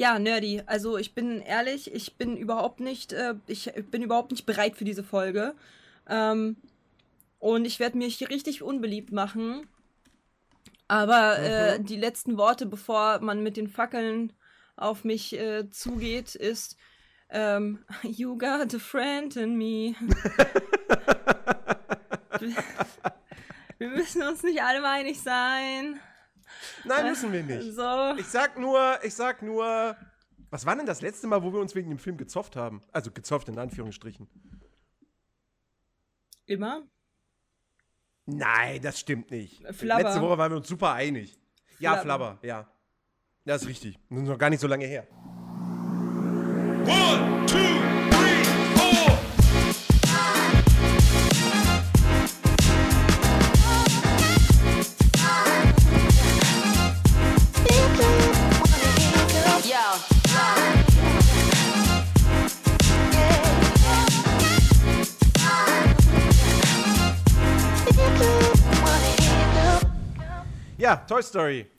Ja, nerdy. Also ich bin ehrlich, ich bin überhaupt nicht, äh, ich bin überhaupt nicht bereit für diese Folge. Ähm, und ich werde mich richtig unbeliebt machen. Aber äh, mhm. die letzten Worte, bevor man mit den Fackeln auf mich äh, zugeht, ist ähm, You got a friend in me. wir müssen uns nicht alle einig sein. Nein, müssen wir nicht. So. Ich sag nur, ich sag nur, was war denn das letzte Mal, wo wir uns wegen dem Film gezofft haben? Also gezofft in Anführungsstrichen. Immer? Nein, das stimmt nicht. Flabber. Letzte Woche waren wir uns super einig. Ja, Flabber, ja. Das ist richtig. Das ist noch gar nicht so lange her. One, two, Ja, Toy Story.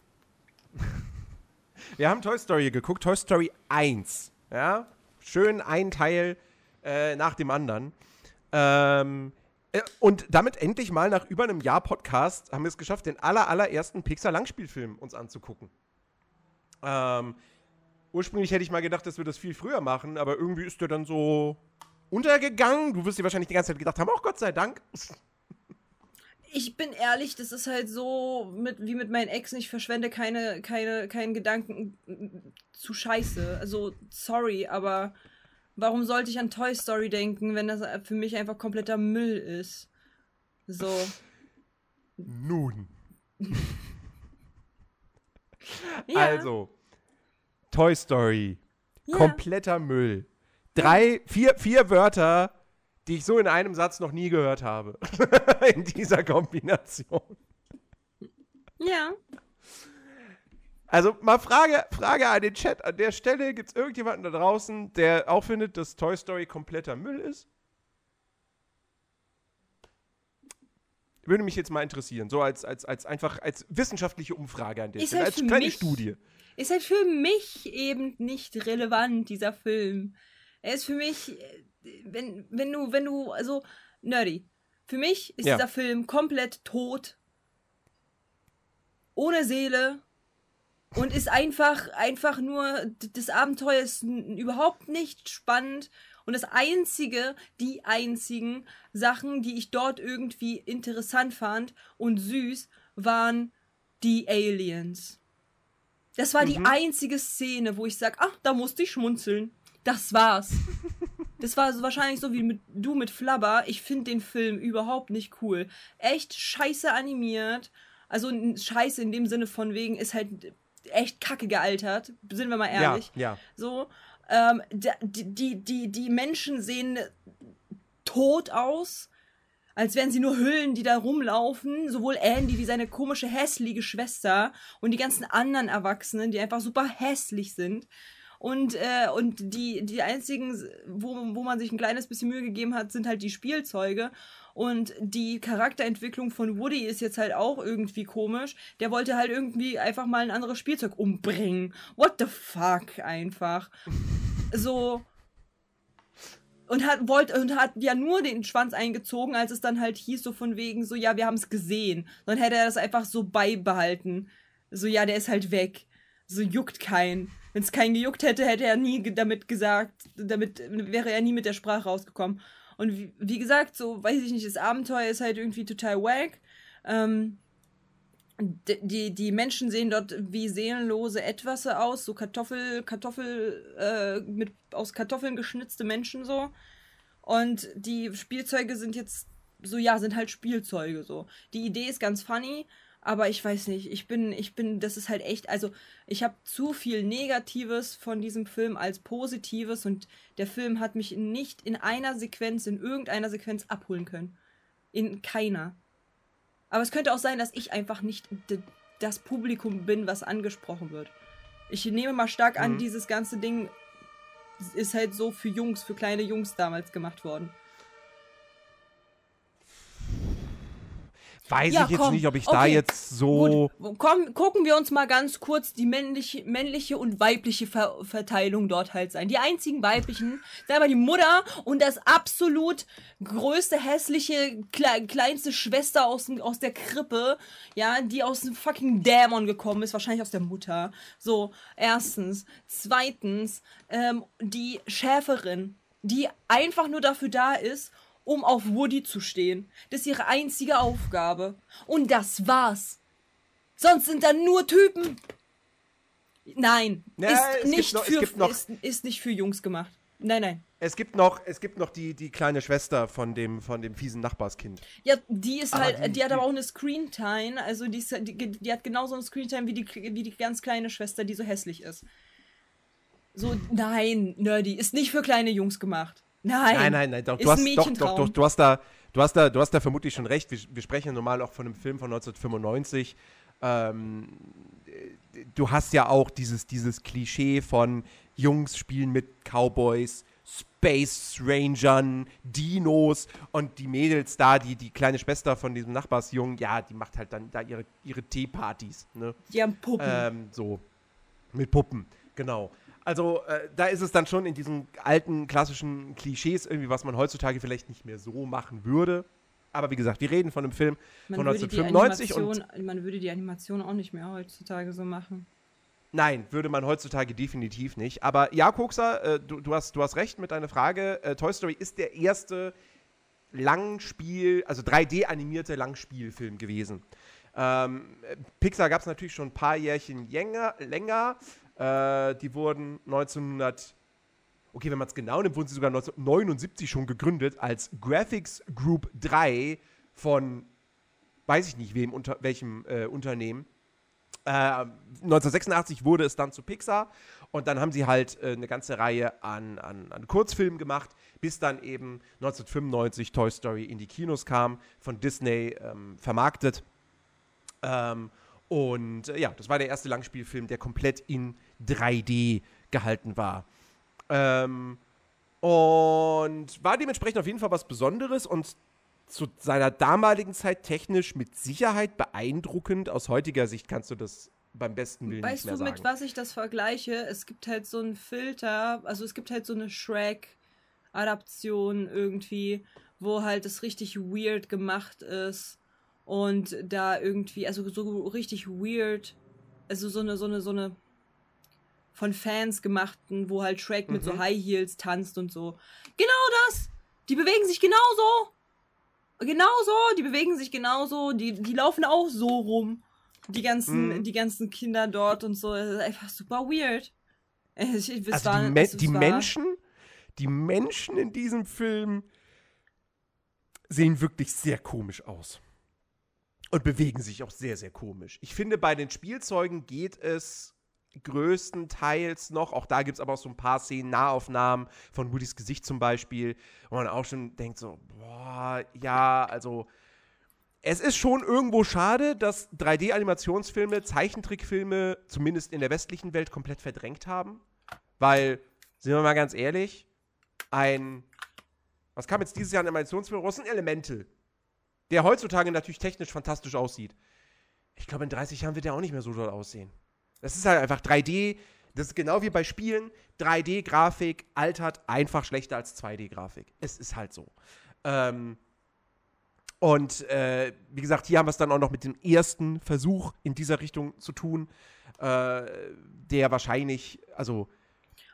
Wir haben Toy Story geguckt, Toy Story 1. Ja, schön ein Teil äh, nach dem anderen. Ähm, äh, und damit endlich mal nach über einem Jahr Podcast haben wir es geschafft, den aller, allerersten Pixar-Langspielfilm uns anzugucken. Ähm, ursprünglich hätte ich mal gedacht, dass wir das viel früher machen, aber irgendwie ist der dann so untergegangen. Du wirst dir wahrscheinlich die ganze Zeit gedacht haben, oh Gott sei Dank ich bin ehrlich, das ist halt so mit, wie mit meinen Ex, ich verschwende keine, keine, keinen Gedanken zu scheiße. Also, sorry, aber warum sollte ich an Toy Story denken, wenn das für mich einfach kompletter Müll ist? So. Nun. ja. Also, Toy Story. Ja. Kompletter Müll. Drei, vier, vier Wörter die ich so in einem Satz noch nie gehört habe. in dieser Kombination. Ja. Also mal Frage, Frage an den Chat. An der Stelle gibt es irgendjemanden da draußen, der auch findet, dass Toy Story kompletter Müll ist? Würde mich jetzt mal interessieren, so als, als, als einfach als wissenschaftliche Umfrage an der Stelle, halt als kleine mich, Studie. Ist halt für mich eben nicht relevant, dieser Film. Er ist für mich wenn, wenn du, wenn du, also, nerdy. Für mich ist ja. dieser Film komplett tot. Ohne Seele. Und ist einfach, einfach nur, das Abenteuer ist überhaupt nicht spannend. Und das einzige, die einzigen Sachen, die ich dort irgendwie interessant fand und süß, waren die Aliens. Das war mhm. die einzige Szene, wo ich sag, ach, da musste ich schmunzeln. Das war's. Das war so wahrscheinlich so wie mit, du mit Flabber. Ich finde den Film überhaupt nicht cool. Echt scheiße animiert. Also scheiße in dem Sinne von wegen ist halt echt kacke gealtert. Sind wir mal ehrlich. Ja, ja. So. Ähm, die, die, die, die Menschen sehen tot aus. Als wären sie nur Hüllen, die da rumlaufen. Sowohl Andy wie seine komische, hässliche Schwester und die ganzen anderen Erwachsenen, die einfach super hässlich sind. Und, äh, und die, die einzigen, wo, wo man sich ein kleines bisschen Mühe gegeben hat, sind halt die Spielzeuge. Und die Charakterentwicklung von Woody ist jetzt halt auch irgendwie komisch. Der wollte halt irgendwie einfach mal ein anderes Spielzeug umbringen. What the fuck einfach. So. Und hat, wollte, und hat ja nur den Schwanz eingezogen, als es dann halt hieß, so von wegen, so, ja, wir haben es gesehen. Dann hätte er das einfach so beibehalten. So, ja, der ist halt weg. So juckt keinen. Wenn es keinen gejuckt hätte, hätte er nie damit gesagt, damit wäre er nie mit der Sprache rausgekommen. Und wie, wie gesagt, so weiß ich nicht, das Abenteuer ist halt irgendwie total wack. Ähm, die, die Menschen sehen dort wie seelenlose Etwasse aus, so Kartoffel, Kartoffel, äh, mit aus Kartoffeln geschnitzte Menschen so. Und die Spielzeuge sind jetzt so, ja, sind halt Spielzeuge so. Die Idee ist ganz funny, aber ich weiß nicht, ich bin, ich bin, das ist halt echt, also ich habe zu viel Negatives von diesem Film als Positives und der Film hat mich nicht in einer Sequenz, in irgendeiner Sequenz abholen können. In keiner. Aber es könnte auch sein, dass ich einfach nicht das Publikum bin, was angesprochen wird. Ich nehme mal stark an, mhm. dieses ganze Ding ist halt so für Jungs, für kleine Jungs damals gemacht worden. Weiß Ja, ich jetzt komm, nicht, ob ich da okay. jetzt so. Gut, komm, gucken wir uns mal ganz kurz die männliche, männliche und weibliche Ver Verteilung dort halt sein. Die einzigen weiblichen sind aber die Mutter und das absolut größte, hässliche, kle kleinste Schwester aus, aus der Krippe, ja, die aus dem fucking Dämon gekommen ist, wahrscheinlich aus der Mutter. So, erstens. Zweitens, ähm, die Schäferin, die einfach nur dafür da ist, um auf Woody zu stehen. Das ist ihre einzige Aufgabe. Und das war's. Sonst sind da nur Typen. Nein, Ja, ist, nicht noch- für, noch- ist, ist nicht für Jungs gemacht. Nein, nein. Es gibt noch, es gibt noch die, die kleine Schwester von dem, von dem fiesen Nachbarskind. Ja, die ist Aber halt, die- die, hat aber auch eine Screentime, also die, ist, die, die hat genauso eine Screentime wie die, wie die ganz kleine Schwester, die so hässlich ist. So, nein, Nerdy, ist nicht für kleine Jungs gemacht. Nein. Nein, nein, nein, doch, Ist du hast, ein doch, doch, doch, du hast da, du hast da, du hast da vermutlich schon recht. Wir, wir sprechen ja normal auch von einem Film von 1995. Ähm, äh, du hast ja auch dieses, dieses Klischee von Jungs spielen mit Cowboys, Space Rangern, Dinos und die Mädels da, die, die kleine Schwester von diesem Nachbarsjungen, ja, die macht halt dann da ihre, ihre Teepartys, ne? Die haben Puppen. Ähm, so. Mit Puppen, genau. Also äh, da ist es dann schon in diesen alten klassischen Klischees irgendwie, was man heutzutage vielleicht nicht mehr so machen würde. Aber wie gesagt, wir reden von einem Film man, von würde die 1995 und man würde die Animation auch nicht mehr heutzutage so machen. nein, würde man heutzutage definitiv nicht. Aber ja, Koksa, äh, du, du, hast, du hast recht mit deiner Frage. Äh, Toy Story ist der erste Langspiel, also 3D-animierte Langspielfilm gewesen. Ähm, Pixar gab es natürlich schon ein paar Jährchen länger. länger. Äh, die wurden 1900, okay, wenn man es genau nimmt, wurden sie sogar 1979 schon gegründet als Graphics Group 3 von, weiß ich nicht wem, unter welchem äh, Unternehmen. Äh, 1986 wurde es dann zu Pixar und dann haben sie halt äh, eine ganze Reihe an, an, an Kurzfilmen gemacht, bis dann eben 1995 Toy Story in die Kinos kam, von Disney ähm, vermarktet. Ähm, und äh, ja, das war der erste Langspielfilm, der komplett in 3D gehalten war. Ähm, und war dementsprechend auf jeden Fall was Besonderes und zu seiner damaligen Zeit technisch mit Sicherheit beeindruckend. Aus heutiger Sicht kannst du das beim besten Willen Weißt nicht mehr du, sagen. mit was ich das vergleiche? Es gibt halt so einen Filter, also es gibt halt so eine Shrek-Adaption irgendwie, wo halt das richtig weird gemacht ist und da irgendwie, also so richtig weird, also so eine, so eine, so eine von Fans gemachten, wo halt Shrek mit so Mhm. High Heels tanzt und so. Genau das! Die bewegen sich genauso! Genauso, die bewegen sich genauso, die, die laufen auch so rum. Die ganzen, Mhm. die ganzen Kinder dort und so. Das ist einfach super weird. Es, es also war- die, Me die Menschen, die Menschen in diesem Film sehen wirklich sehr komisch aus. Und bewegen sich auch sehr, sehr komisch. Ich finde, bei den Spielzeugen geht es größtenteils noch, auch da gibt es aber auch so ein paar Szenen, Nahaufnahmen von Woodys Gesicht zum Beispiel, wo man auch schon denkt so, boah, ja, also es ist schon irgendwo schade, dass 3D-Animationsfilme, Zeichentrickfilme, zumindest in der westlichen Welt, komplett verdrängt haben. Weil, sind wir mal ganz ehrlich, ein, was kam jetzt dieses Jahr ein Animationsfilm raus? Ein Elemental. Der heutzutage natürlich technisch fantastisch aussieht. Ich glaube, in 30 Jahren wird der auch nicht mehr so doll aussehen. Das ist halt einfach 3D. Das ist genau wie bei Spielen. 3D-Grafik altert einfach schlechter als 2D-Grafik. Es ist halt so. Ähm, und äh, wie gesagt, hier haben wir es dann auch noch mit dem ersten Versuch in dieser Richtung zu tun, äh, der wahrscheinlich, also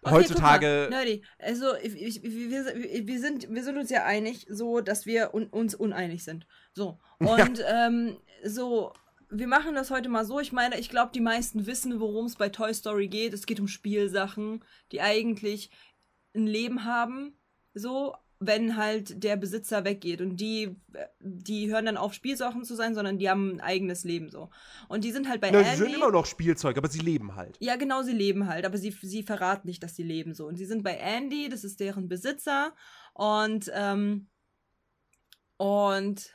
Okay, heutzutage. Mal, Nerdy, also ich, ich, wir, wir, sind, wir sind uns ja einig, so, dass wir un, uns uneinig sind. So. Und ähm, so, wir machen das heute mal so. Ich meine, ich glaube, die meisten wissen, worum es bei Toy Story geht. Es geht um Spielsachen, die eigentlich ein Leben haben. So, wenn halt der Besitzer weggeht. Und die, die hören dann auf, Spielsachen zu sein, sondern die haben ein eigenes Leben so. Und die sind halt bei Na, Andy. sie sind immer noch Spielzeug, aber sie leben halt. Ja, genau, sie leben halt, aber sie, sie verraten nicht, dass sie leben so. Und sie sind bei Andy, das ist deren Besitzer. Und, ähm, und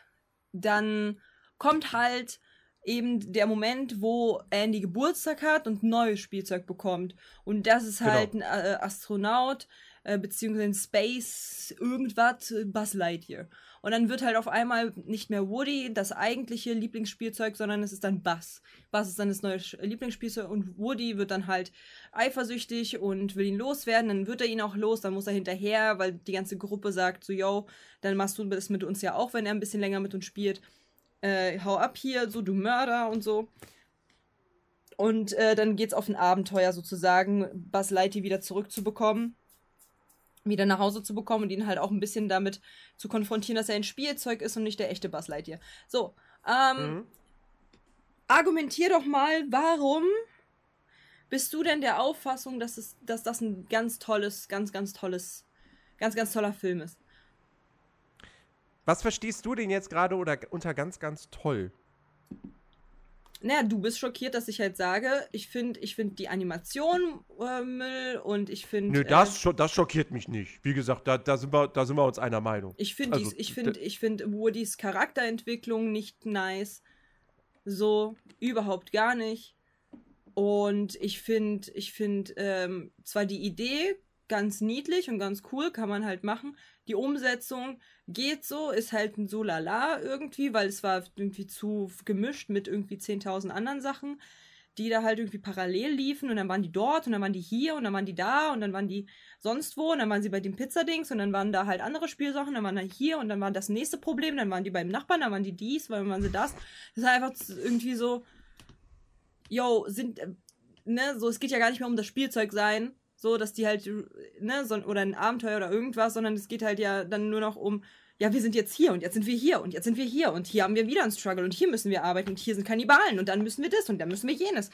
dann kommt halt eben der Moment, wo Andy Geburtstag hat und neues Spielzeug bekommt. Und das ist Genau. halt ein äh, Astronaut, äh, beziehungsweise ein Space, irgendwas, äh, Buzz Lightyear. Und dann wird halt auf einmal nicht mehr Woody das eigentliche Lieblingsspielzeug, sondern es ist dann Buzz. Buzz ist dann das neue Lieblingsspielzeug und Woody wird dann halt eifersüchtig und will ihn loswerden. Dann wird er ihn auch los, dann muss er hinterher, weil die ganze Gruppe sagt so, yo, dann machst du das mit uns ja auch, wenn er ein bisschen länger mit uns spielt. Äh, hau ab hier, so du Mörder und so. Und äh, dann geht's auf ein Abenteuer sozusagen, Buzz Lightyear wieder zurückzubekommen, wieder nach Hause zu bekommen und ihn halt auch ein bisschen damit zu konfrontieren, dass er ein Spielzeug ist und nicht der echte Buzz Lightyear. So, ähm, Mhm. argumentier doch mal, warum bist du denn der Auffassung, dass, es, dass das ein ganz tolles, ganz, ganz tolles, ganz, ganz toller Film ist? Was verstehst du denn jetzt gerade oder unter ganz, ganz toll? Naja, du bist schockiert, dass ich halt sage, ich finde ich find die Animation äh, Müll und ich finde. Nö, das, scho das schockiert mich nicht. Wie gesagt, da, da, sind, wir, da sind wir uns einer Meinung. Ich finde Also, ich find, ich find Woodys Charakterentwicklung nicht nice. So, überhaupt gar nicht. Und ich finde, ich finde ähm, zwar die Idee ganz niedlich und ganz cool, kann man halt machen. Die Umsetzung geht so, ist halt ein so lala irgendwie, weil es war irgendwie zu gemischt mit irgendwie 10.000 anderen Sachen, die da halt irgendwie parallel liefen und dann waren die dort und dann waren die hier und dann waren die da und dann waren die sonst wo und dann waren sie bei dem Pizzadings und dann waren da halt andere Spielsachen, dann waren da hier und dann war das nächste Problem, dann waren die beim Nachbarn, dann waren die dies, dann waren sie das. Das ist einfach irgendwie so, yo, sind, äh, ne, so, es geht ja gar nicht mehr um das Spielzeug sein, so, dass die halt, ne, so, oder ein Abenteuer oder irgendwas, sondern es geht halt ja dann nur noch um, ja, wir sind jetzt hier und jetzt sind wir hier und jetzt sind wir hier und hier haben wir wieder einen Struggle und hier müssen wir arbeiten und hier sind Kannibalen und dann müssen wir das und dann müssen wir jenes.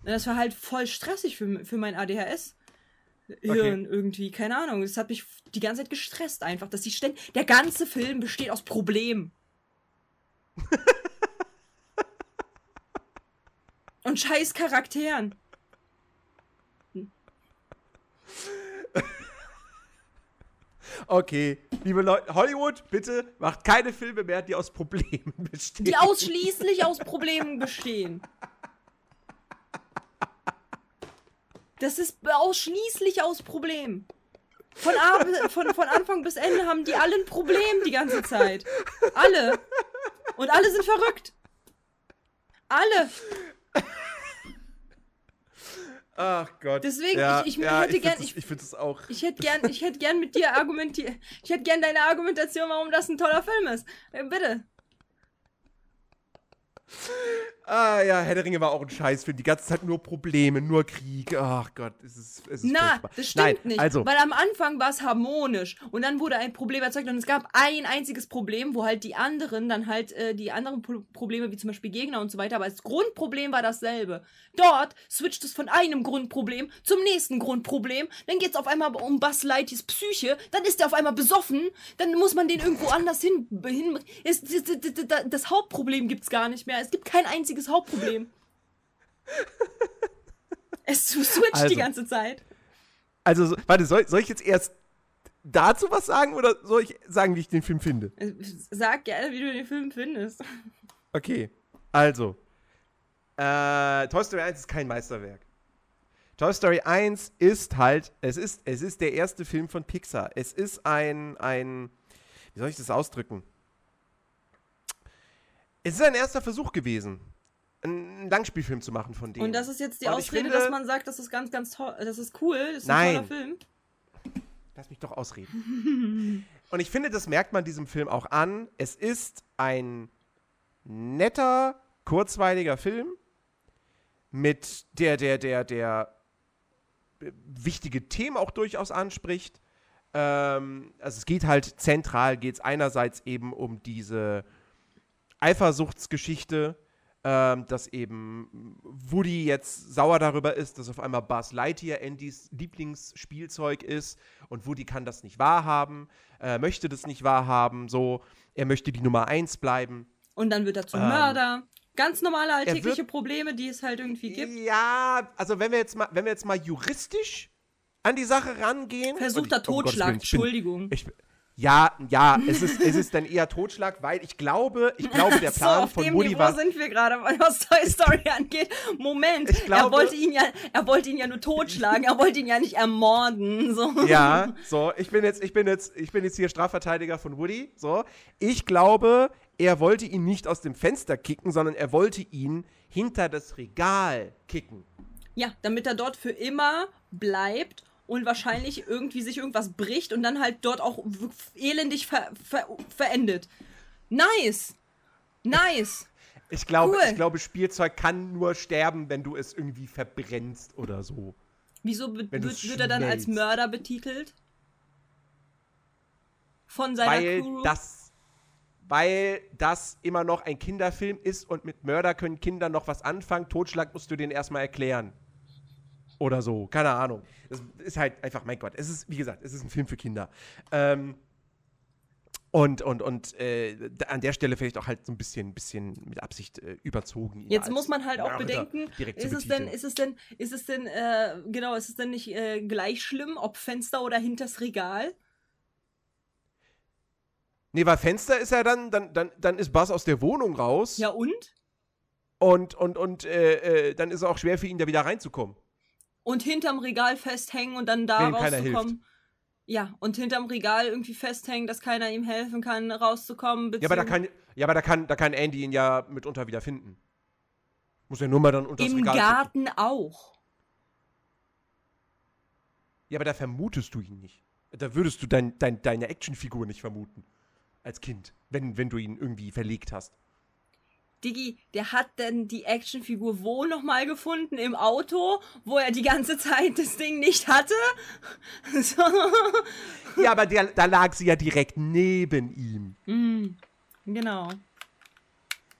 Und das war halt voll stressig für, für mein ADHS. Hirn irgendwie, keine Ahnung. Das hat mich die ganze Zeit gestresst einfach, dass die ständig. Der ganze Film besteht aus Problemen. Und scheiß Charakteren. Okay, liebe Leute, Hollywood, bitte macht keine Filme mehr, die aus Problemen bestehen. Die ausschließlich aus Problemen bestehen. Das ist ausschließlich aus Problemen. Von, von, von Anfang bis Ende haben die alle ein Problem die ganze Zeit. Alle. Und alle sind verrückt. Alle. Ach Gott. Deswegen, ja, ich- ich ja, hätte ich gern- ich- Ich finde es auch. Ich hätte gern, ich hätte gern mit dir argumentiert. Ich hätte gern deine Argumentation, warum das ein toller Film ist. Äh, bitte. Ah ja, Herr der Ringe war auch ein Scheißfilm. Die ganze Zeit nur Probleme, nur Krieg. Ach Gott, es ist, es ist Na, furchtbar. das stimmt Nein, nicht. Also, Weil am Anfang war es harmonisch und dann wurde ein Problem erzeugt und es gab ein einziges Problem, wo halt die anderen dann halt äh, die anderen Pro Probleme, wie zum Beispiel Gegner und so weiter, aber das Grundproblem war dasselbe. Dort switcht es von einem Grundproblem zum nächsten Grundproblem, dann geht es auf einmal um Buzz Lightyears Psyche, dann ist er auf einmal besoffen, dann muss man den irgendwo anders hin. hin es, das, das, das, das Hauptproblem gibt es gar nicht mehr. Es gibt kein einziges Hauptproblem. Es switcht Also. die ganze Zeit. also so- warte, soll, soll ich jetzt erst dazu was sagen oder soll ich sagen, wie ich den Film finde? Äh, Sag gerne, wie du den Film findest. Okay, also. Äh, Toy Story 1 ist kein Meisterwerk. Toy Story 1 ist halt, es ist, es ist der erste Film von Pixar. Es ist ein, ein, wie soll ich das ausdrücken? Es ist ein erster Versuch gewesen, einen Langspielfilm zu machen von denen. Und das ist jetzt die Und Ausrede, finde- dass man sagt, das ist ganz, ganz toll, das ist cool, das ist Nein. ein toller Film. Lass mich doch ausreden. Und ich finde, das merkt man diesem Film auch an. Es ist ein netter, kurzweiliger Film mit der, der, der, der wichtige Themen auch durchaus anspricht. Ähm, also es geht halt zentral, geht es einerseits eben um diese Eifersuchtsgeschichte, ähm, dass eben Woody jetzt sauer darüber ist, dass auf einmal Buzz Lightyear Andys Lieblingsspielzeug ist und Woody kann das nicht wahrhaben, äh, möchte das nicht wahrhaben, so, er möchte die Nummer eins bleiben. Und dann wird er zum Ähm, Mörder. Ganz normale alltägliche wird- Probleme, die es halt irgendwie gibt. Ja, also wenn wir jetzt mal, wenn wir jetzt mal juristisch an die Sache rangehen. Versuchter Gottes Totschlag, ich bin- Entschuldigung. Ich, Ja, ja, es ist, es ist dann eher Totschlag, weil ich glaube, ich glaube, der Plan so, auf von dem Woody Niveau war. sind wir gerade, was Toy Story angeht. Moment, glaube- er wollte ihn ja, er wollte ihn ja nur totschlagen, er wollte ihn ja nicht ermorden. So. Ja, so, ich bin jetzt, ich bin jetzt, ich bin jetzt hier Strafverteidiger von Woody. So, ich glaube, er wollte ihn nicht aus dem Fenster kicken, sondern er wollte ihn hinter das Regal kicken. Ja, damit er dort für immer bleibt und wahrscheinlich irgendwie sich irgendwas bricht und dann halt dort auch elendig ver ver verendet. Nice! Nice! Ich glaube, Cool. ich glaube, Spielzeug kann nur sterben, wenn du es irgendwie verbrennst oder so. Wieso wird, er dann als. Mörder betitelt? Von seiner weil Crew? das, weil das immer noch ein Kinderfilm ist und mit Mörder können Kinder noch was anfangen. Totschlag musst du denen erstmal erklären. Oder so, keine Ahnung. Das ist halt einfach, mein Gott, es ist, wie gesagt, es ist ein Film für Kinder. Ähm, und und, und äh, an der Stelle vielleicht auch halt so ein bisschen, bisschen mit Absicht äh, überzogen. Jetzt muss man halt auch bedenken, ist es denn, ist es denn, ist es denn, äh, genau, ist es denn nicht äh, gleich schlimm, ob Fenster oder hinters Regal? Nee, weil Fenster ist ja dann, dann, dann, dann ist Buzz aus der Wohnung raus. Ja und? Und, und, und äh, äh, dann ist es auch schwer für ihn, da wieder reinzukommen. Und hinterm Regal festhängen und dann da Wenn rauszukommen. Ja, und hinterm Regal irgendwie festhängen, dass keiner ihm helfen kann, rauszukommen. Ja, aber da kann, ja, aber da kann, da kann Andy ihn ja mitunter wieder finden. Muss ja nur mal dann unter das Im Regal gucken. Garten auch. Ja, aber da vermutest du ihn nicht. Da würdest du dein, dein, deine Actionfigur nicht vermuten. Als Kind. Wenn, wenn du ihn irgendwie verlegt hast. Diggi, der hat denn die Actionfigur wo nochmal gefunden? Im Auto, wo er die ganze Zeit das Ding nicht hatte? so. Ja, aber der, da lag sie ja direkt neben ihm. Genau.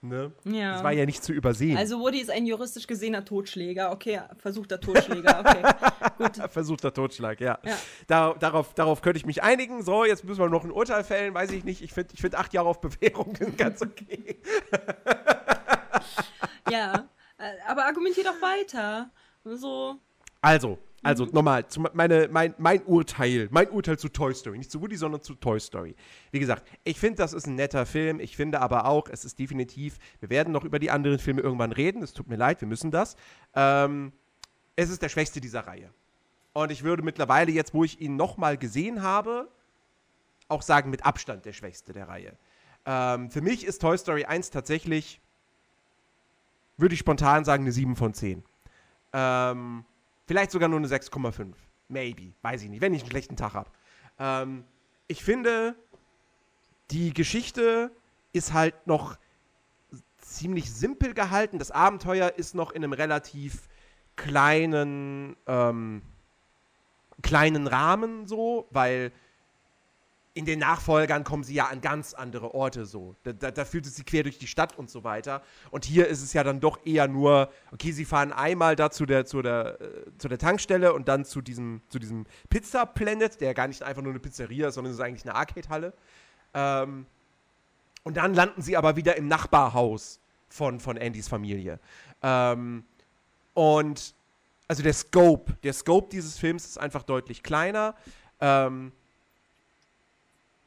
Ne? Ja. Das war ja nicht zu übersehen. Also Woody ist ein juristisch gesehener Totschläger. Okay, versuchter Totschläger. Okay. Versuchter Totschlag, ja. Ja. Da, darauf, darauf könnte ich mich einigen. So, jetzt müssen wir noch ein Urteil fällen, weiß ich nicht. Ich finde ich find acht Jahre auf Bewährung ganz okay. Ja, äh, aber argumentier doch weiter. So, Also, also Mhm. nochmal, zu, meine, mein, mein Urteil, mein Urteil zu Toy Story. Nicht zu Woody, sondern zu Toy Story. Wie gesagt, ich finde, das ist ein netter Film. Ich finde aber auch, es ist definitiv, wir werden noch über die anderen Filme irgendwann reden. Es tut mir leid, wir müssen das. Ähm, es ist der schwächste dieser Reihe. Und ich würde mittlerweile, jetzt wo ich ihn nochmal gesehen habe, auch sagen, mit Abstand der schwächste der Reihe. Ähm, für mich ist Toy Story 1 tatsächlich, würde ich spontan sagen, eine 7 von 10. Ähm, vielleicht sogar nur eine 6,5. Maybe. Weiß ich nicht, wenn ich einen schlechten Tag habe. Ähm, ich finde, die Geschichte ist halt noch ziemlich simpel gehalten. Das Abenteuer ist noch in einem relativ kleinen, ähm, kleinen Rahmen so, weil in den Nachfolgern kommen sie ja an ganz andere Orte so. Da, da, da fühlt es sich quer durch die Stadt und so weiter. Und hier ist es ja dann doch eher nur, okay, sie fahren einmal da zu der, zu der, äh, zu der Tankstelle und dann zu diesem, zu diesem Pizza Planet, der gar nicht einfach nur eine Pizzeria ist, sondern es ist eigentlich eine Arcade-Halle. Ähm, und dann landen sie aber wieder im Nachbarhaus von, von Andys Familie. Ähm, und also der Scope, der Scope dieses Films ist einfach deutlich kleiner. Ähm,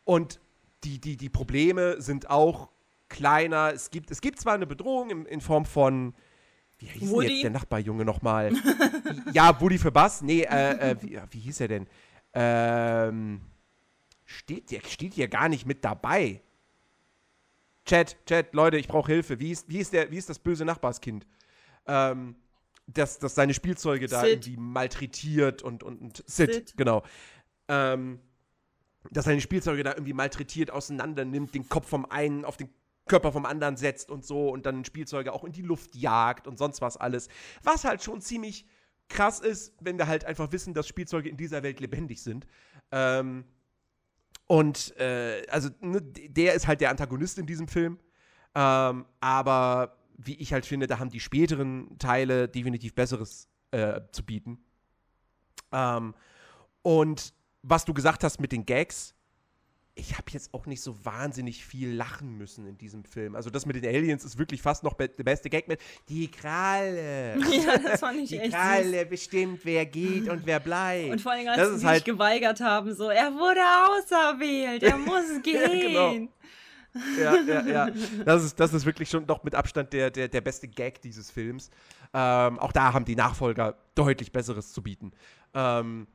und die, die, die Probleme sind auch kleiner. Es gibt, es gibt zwar eine Bedrohung in, in Form von. Wie hieß denn Woody? jetzt der Nachbarjunge nochmal? ja, Woody für Bass. Nee, äh, äh, wie, wie hieß er denn? Ähm, steht, der steht hier gar nicht mit dabei. Chat, Chat, Leute, ich brauche Hilfe. Wie ist, wie, ist der, wie ist das böse Nachbarskind? Ähm, das, das seine Spielzeuge da Sid. irgendwie malträtiert und, und, und Sid, Sid. genau. Ähm, dass seine Spielzeuge da irgendwie malträtiert auseinander nimmt, den Kopf vom einen auf den Körper vom anderen setzt und so und dann Spielzeuge auch in die Luft jagt und sonst was alles. Was halt schon ziemlich krass ist, wenn wir halt einfach wissen, dass Spielzeuge in dieser Welt lebendig sind. Ähm, und äh, also ne, der ist halt der Antagonist in diesem Film. Ähm, aber wie ich halt finde, da haben die späteren Teile definitiv Besseres äh, zu bieten. Ähm, und was du gesagt hast mit den Gags, ich habe jetzt auch nicht so wahnsinnig viel lachen müssen in diesem Film. Also das mit den Aliens ist wirklich fast noch be der beste Gag mit die Kralle. Ja, das fand ich die echt Kralle bestimmt, wer geht und wer bleibt. Und vor allem, als das sie sich halt, geweigert haben, so, er wurde auserwählt, er muss gehen. genau. ja, ja, ja. Das ist, das ist wirklich schon doch mit Abstand der, der, der beste Gag dieses Films. Ähm, auch da haben die Nachfolger deutlich Besseres zu bieten. Ähm,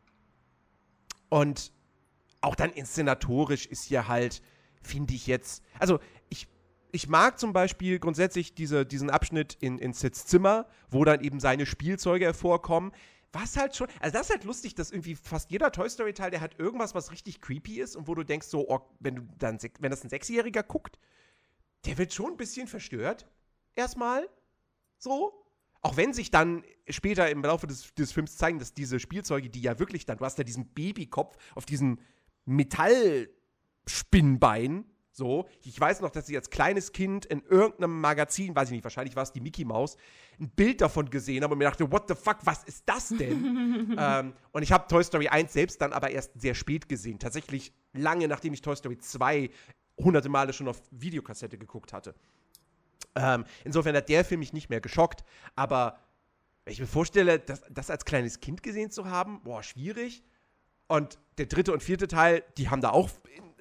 und auch dann inszenatorisch ist hier halt, finde ich jetzt, also ich, ich mag zum Beispiel grundsätzlich diese, diesen Abschnitt in, in Sids Zimmer, wo dann eben seine Spielzeuge hervorkommen. Was halt schon, also das ist halt lustig, dass irgendwie fast jeder Toy Story Teil, der hat irgendwas, was richtig creepy ist und wo du denkst so, oh, wenn du dann, wenn das ein Sechsjähriger guckt, der wird schon ein bisschen verstört. Erstmal. So. Auch wenn sich dann später im Laufe des, des Films zeigen, dass diese Spielzeuge, die ja wirklich dann, du hast ja diesen Babykopf auf diesen Metallspinnbein. So, ich weiß noch, dass ich als kleines Kind in irgendeinem Magazin, weiß ich nicht, wahrscheinlich war es die Mickey Mouse, ein Bild davon gesehen habe und mir dachte, what the fuck, was ist das denn? ähm, und ich habe Toy Story 1 selbst dann aber erst sehr spät gesehen. Tatsächlich lange nachdem ich Toy Story 2 hunderte Male schon auf Videokassette geguckt hatte. Ähm, insofern hat der Film mich nicht mehr geschockt, aber wenn ich mir vorstelle, das, das als kleines Kind gesehen zu haben, boah, schwierig. Und der dritte und vierte Teil, die haben da auch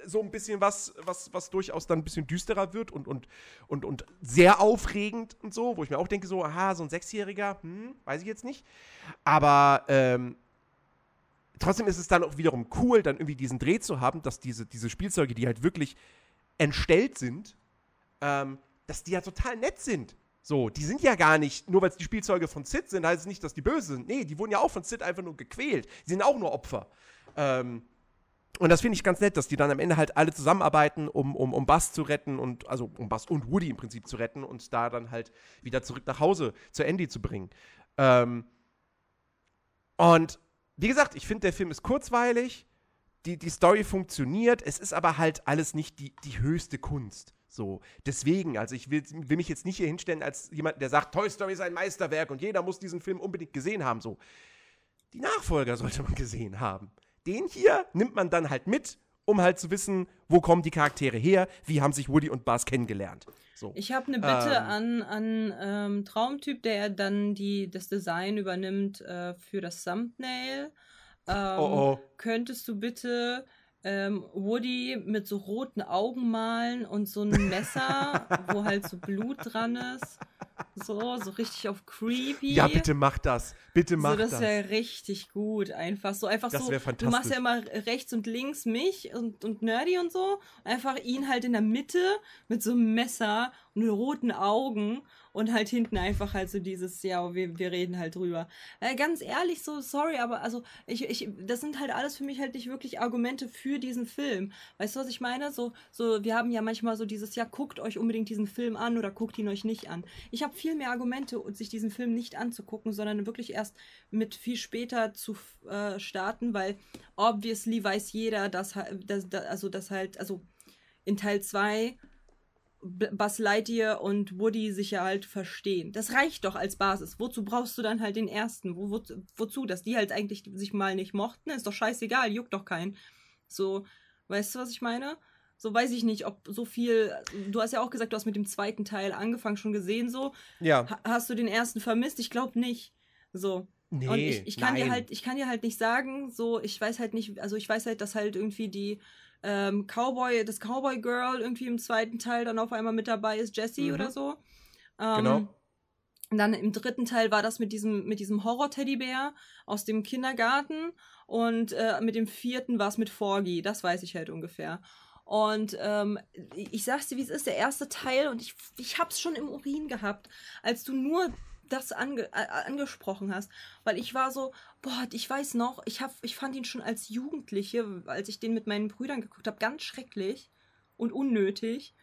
so ein bisschen was, was, was durchaus dann ein bisschen düsterer wird und, und, und, und sehr aufregend und so, wo ich mir auch denke, so, aha, so ein Sechsjähriger, hm, weiß ich jetzt nicht. Aber ähm, trotzdem ist es dann auch wiederum cool, dann irgendwie diesen Dreh zu haben, dass diese, diese Spielzeuge, die halt wirklich entstellt sind, ähm, dass die ja total nett sind. So, die sind ja gar nicht, nur weil es die Spielzeuge von Sid sind, heißt es nicht, dass die böse sind. Nee, die wurden ja auch von Sid einfach nur gequält. Die sind auch nur Opfer. Ähm, und das finde ich ganz nett, dass die dann am Ende halt alle zusammenarbeiten, um, um, um Buzz zu retten und, also um Buzz und Woody im Prinzip zu retten und da dann halt wieder zurück nach Hause zu Andy zu bringen. Ähm, und wie gesagt, ich finde, der Film ist kurzweilig, die, die Story funktioniert, es ist aber halt alles nicht die, die höchste Kunst. So, deswegen, also ich will, will mich jetzt nicht hier hinstellen als jemand, der sagt, Toy Story ist ein Meisterwerk und jeder muss diesen Film unbedingt gesehen haben. So, die Nachfolger sollte man gesehen haben den hier nimmt man dann halt mit, um halt zu wissen, wo kommen die Charaktere her, wie haben sich Woody und Buzz kennengelernt. So. Ich habe eine Bitte ähm, an, an ähm, Traumtyp, der dann die, das Design übernimmt äh, für das Thumbnail. Ähm, oh, oh. Könntest du bitte ähm, Woody mit so roten Augen malen und so ein Messer, wo halt so Blut dran ist? So, so richtig auf creepy. Ja, bitte mach das. Bitte mach so, das. Das wäre richtig gut. Einfach so, einfach das so. fantastisch. Du machst ja immer rechts und links mich und, und Nerdy und so. Einfach ihn halt in der Mitte mit so einem Messer und roten Augen und halt hinten einfach halt so dieses, ja, wir, wir reden halt drüber. Äh, ganz ehrlich, so, sorry, aber also, ich, ich, das sind halt alles für mich halt nicht wirklich Argumente für diesen Film. Weißt du, was ich meine? So, so, wir haben ja manchmal so dieses, ja, guckt euch unbedingt diesen Film an oder guckt ihn euch nicht an. Ich habe viel mehr Argumente, sich diesen Film nicht anzugucken, sondern wirklich erst mit viel später zu äh, starten, weil obviously weiß jeder, dass, dass, dass also, dass halt, also in Teil 2 Buzz Lightyear und Woody sich ja halt verstehen. Das reicht doch als Basis. Wozu brauchst du dann halt den ersten? Wo, wo, wozu? Dass die halt eigentlich sich mal nicht mochten, ist doch scheißegal, juckt doch keinen. So, weißt du, was ich meine? So weiß ich nicht, ob so viel. Du hast ja auch gesagt, du hast mit dem zweiten Teil angefangen, schon gesehen, so. Ja. Ha hast du den ersten vermisst? Ich glaube nicht. So. Nee, und ich, ich kann nein. dir halt, ich kann dir halt nicht sagen, so, ich weiß halt nicht, also ich weiß halt, dass halt irgendwie die ähm, Cowboy, das Cowboy Girl irgendwie im zweiten Teil dann auf einmal mit dabei ist, Jessie Mhm. oder so. Ähm, Genau. Und dann im dritten Teil war das mit diesem, mit diesem Horror-Teddybär aus dem Kindergarten. Und äh, mit dem vierten war es mit Forgy. Das weiß ich halt ungefähr. Und ähm, ich sag's dir, wie es ist, der erste Teil, und ich, ich hab's schon im Urin gehabt, als du nur das ange angesprochen hast. Weil ich war so, boah, ich weiß noch, ich, hab, ich fand ihn schon als Jugendliche, als ich den mit meinen Brüdern geguckt habe, ganz schrecklich und unnötig.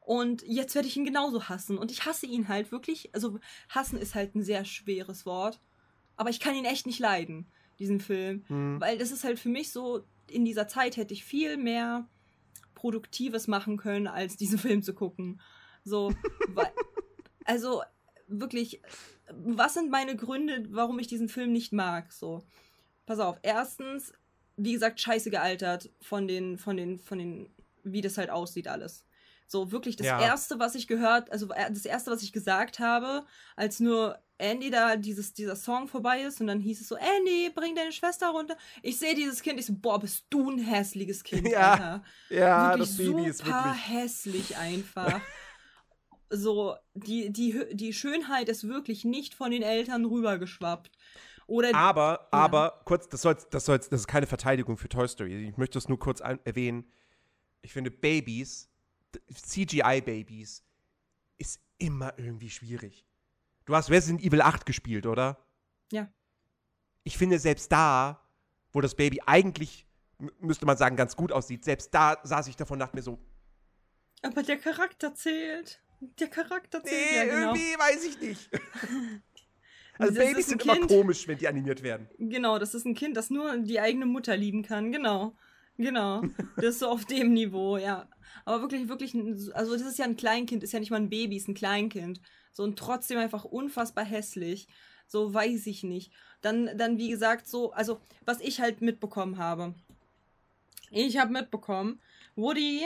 Und jetzt werde ich ihn genauso hassen. Und ich hasse ihn halt wirklich. Also, hassen ist halt ein sehr schweres Wort. Aber ich kann ihn echt nicht leiden, diesen Film. Hm. Weil das ist halt für mich so, in dieser Zeit hätte ich viel mehr Produktives machen können, als diesen Film zu gucken. So, weil, also wirklich, was sind meine Gründe, warum ich diesen Film nicht mag? So, pass auf. Erstens, wie gesagt, scheiße gealtert von den, von den, von den wie das halt aussieht alles. So wirklich das Ja. erste, was ich gehört, also äh, das erste, was ich gesagt habe, als nur Andy da dieses, dieser Song vorbei ist und dann hieß es so, Andy, bring deine Schwester runter. Ich sehe dieses Kind, ich so, boah, bist du ein hässliches Kind, Ja, Alter. Ja, wirklich das Baby ist wirklich. hässlich einfach. so, die, die, die Schönheit ist wirklich nicht von den Eltern rübergeschwappt. Oder Aber, aber, kurz, das, soll, das, soll, das ist keine Verteidigung für Toy Story. Ich möchte das nur kurz erwähnen. Ich finde, Babys, CGI-Babys, ist immer irgendwie schwierig. Du hast Resident Evil 8 gespielt, oder? Ja. Ich finde, selbst da, wo das Baby eigentlich, müsste man sagen, ganz gut aussieht, selbst da saß ich davon und dachte mir so, aber der Charakter zählt. Der Charakter nee, zählt, ja, genau. irgendwie weiß ich nicht. also Das Babys sind immer Kind. komisch, wenn die animiert werden. Genau, das ist ein Kind, das nur die eigene Mutter lieben kann. Genau. Genau. Das ist so auf dem Niveau, ja. Aber wirklich, wirklich, also das ist ja ein Kleinkind, ist ja nicht mal ein Baby, ist ein Kleinkind. So und trotzdem einfach unfassbar hässlich. So weiß ich nicht. Dann, dann wie gesagt, so, also was ich halt mitbekommen habe. Ich habe mitbekommen, Woody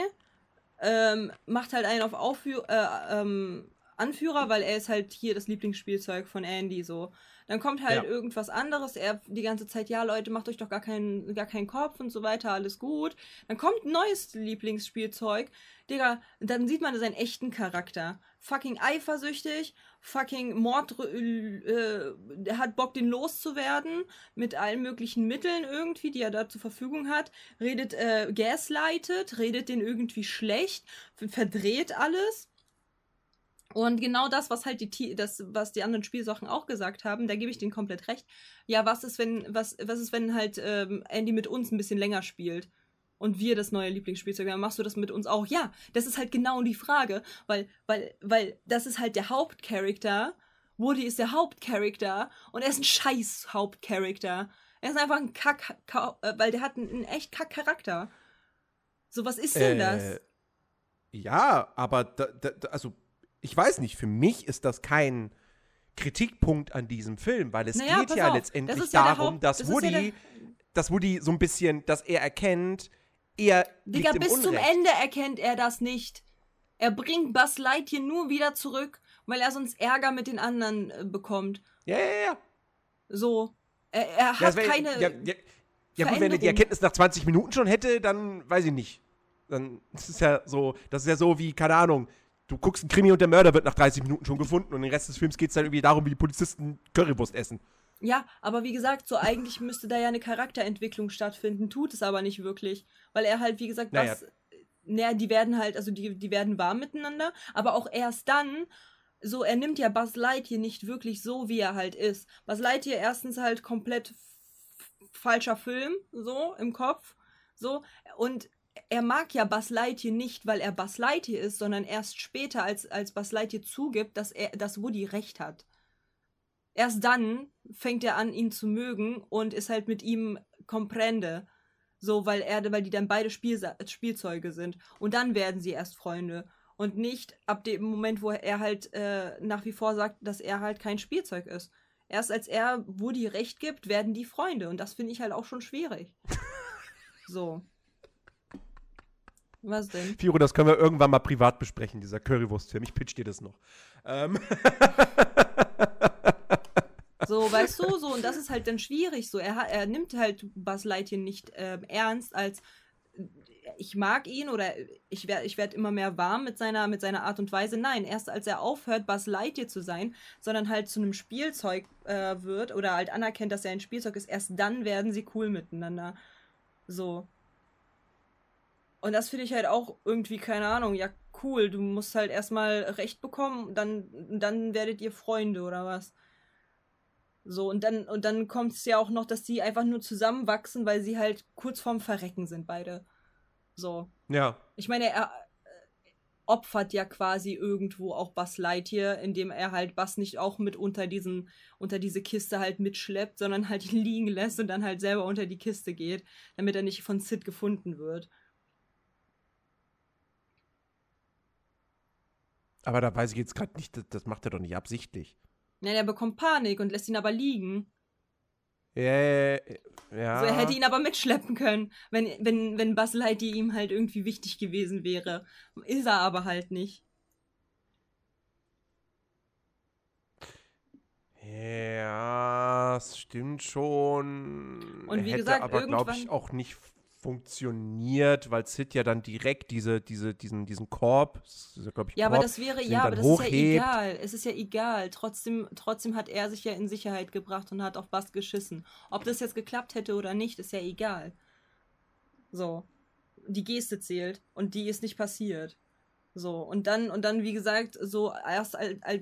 ähm, macht halt einen auf Aufführ äh, ähm, Anführer, weil er ist halt hier das Lieblingsspielzeug von Andy so. Dann kommt halt Ja. irgendwas anderes. Er die ganze Zeit, ja Leute, macht euch doch gar keinen, gar keinen Kopf und so weiter, alles gut. Dann kommt ein neues Lieblingsspielzeug. Digga, dann sieht man seinen echten Charakter. Fucking eifersüchtig, fucking Mord, äh, der hat Bock, den loszuwerden, mit allen möglichen Mitteln irgendwie, die er da zur Verfügung hat. Redet, äh, gaslightet, redet den irgendwie schlecht, verdreht alles. Und genau das, was halt die, das, was die anderen Spielsachen auch gesagt haben, da gebe ich denen komplett recht. Ja, was ist, wenn, was, was ist, wenn halt ähm, Andy mit uns ein bisschen länger spielt? Und wir das neue Lieblingsspielzeug, dann machst du das mit uns auch. Ja, das ist halt genau die Frage, weil, weil, weil das ist halt der Hauptcharakter. Woody ist der Hauptcharakter und er ist ein scheiß Hauptcharakter. Er ist einfach ein Kack, Ka- äh, weil der hat einen, einen echt Kack-Charakter. So, was ist denn das? Äh, Ja, aber da, da, also ich weiß nicht, für mich ist das kein Kritikpunkt an diesem Film, weil es Naja, geht ja auf, letztendlich das ja darum, dass das ja Woody, der- dass Woody so ein bisschen, dass er erkennt, er Digga, liegt im bis zum Unrecht. Ende erkennt er das nicht. Er bringt Buzz Lightyear nur wieder zurück, weil er sonst Ärger mit den anderen äh, bekommt. Ja, ja, ja. So. Er, er Ja, hat wär- keine. ja, ja, ja gut, wenn er die. Erkenntnis nach 20 Minuten schon hätte, dann weiß ich nicht. Dann ist es ja so, das ist ja so wie, keine Ahnung, du guckst einen Krimi und der Mörder wird nach 30 Minuten schon gefunden und den Rest des Films geht es dann irgendwie darum, wie die Polizisten Currywurst essen. Ja, aber wie gesagt, so eigentlich müsste da ja eine Charakterentwicklung stattfinden, tut es aber nicht wirklich. Weil er halt, wie gesagt, Naja. was. Naja, die werden halt, also die, die werden warm miteinander, aber auch erst dann, so, er nimmt ja Buzz Lightyear nicht wirklich so, wie er halt ist. Buzz Lightyear erstens halt komplett falscher Film, so, im Kopf, so, und er mag ja Buzz Lightyear nicht, weil er Buzz Lightyear ist, sondern erst später, als, als Buzz Lightyear zugibt, dass er, dass Woody recht hat erst dann fängt er an, ihn zu mögen und ist halt mit ihm comprende. So, weil er, weil die dann beide Spielsa Spielzeuge sind. Und dann werden sie erst Freunde. Und nicht ab dem Moment, wo er halt äh, nach wie vor sagt, dass er halt kein Spielzeug ist. Erst als er Woody recht gibt, werden die Freunde. Und das finde ich halt auch schon schwierig. so. Was denn? Firo, das können wir irgendwann mal privat besprechen, dieser Currywurst-Film. Ich pitch dir das noch. Ähm, So, weißt du, so, und das ist halt dann schwierig. So, er, er nimmt halt Buzz Lightyear nicht ähm, ernst als äh, ich mag ihn oder ich werde ich werd immer mehr warm mit seiner, mit seiner Art und Weise. Nein, erst als er aufhört, Buzz Lightyear zu sein, sondern halt zu einem Spielzeug äh, wird oder halt anerkennt, dass er ein Spielzeug ist, erst dann werden sie cool miteinander. So. Und das finde ich halt auch irgendwie, keine Ahnung, ja, cool. Du musst halt erstmal Recht bekommen, dann, dann werdet ihr Freunde oder was. So, und dann, und dann kommt es ja auch noch, dass die einfach nur zusammenwachsen, weil sie halt kurz vorm Verrecken sind, beide. So. ja. Ich meine, er äh, opfert ja quasi irgendwo auch Buzz Lightyear, indem er halt Buzz nicht auch mit unter diesen, unter diese Kiste halt mitschleppt, sondern halt ihn liegen lässt und dann halt selber unter die Kiste geht, damit er nicht von Sid gefunden wird. Aber da weiß ich jetzt gerade nicht, das, das macht er doch nicht absichtlich. Ja, er bekommt Panik und lässt ihn aber liegen. Äh, Ja. So, er hätte ihn aber mitschleppen können, wenn, wenn, wenn Buzz Lightyear ihm halt irgendwie wichtig gewesen wäre. Ist er aber halt nicht. Ja, es stimmt schon. Und wie Hätte gesagt, aber, glaube ich, auch nicht funktioniert, weil Sid ja dann direkt diese, diese, diesen, diesen Korb, ja, glaube ich, Ja, aber Korb, das wäre, ja, aber das ist ja hochhebt. egal. Es ist ja egal. Trotzdem, trotzdem hat er sich ja in Sicherheit gebracht und hat auf Bass geschissen. Ob das jetzt geklappt hätte oder nicht, ist ja egal. So. Die Geste zählt und die ist nicht passiert. So, und dann, und dann, wie gesagt, so erst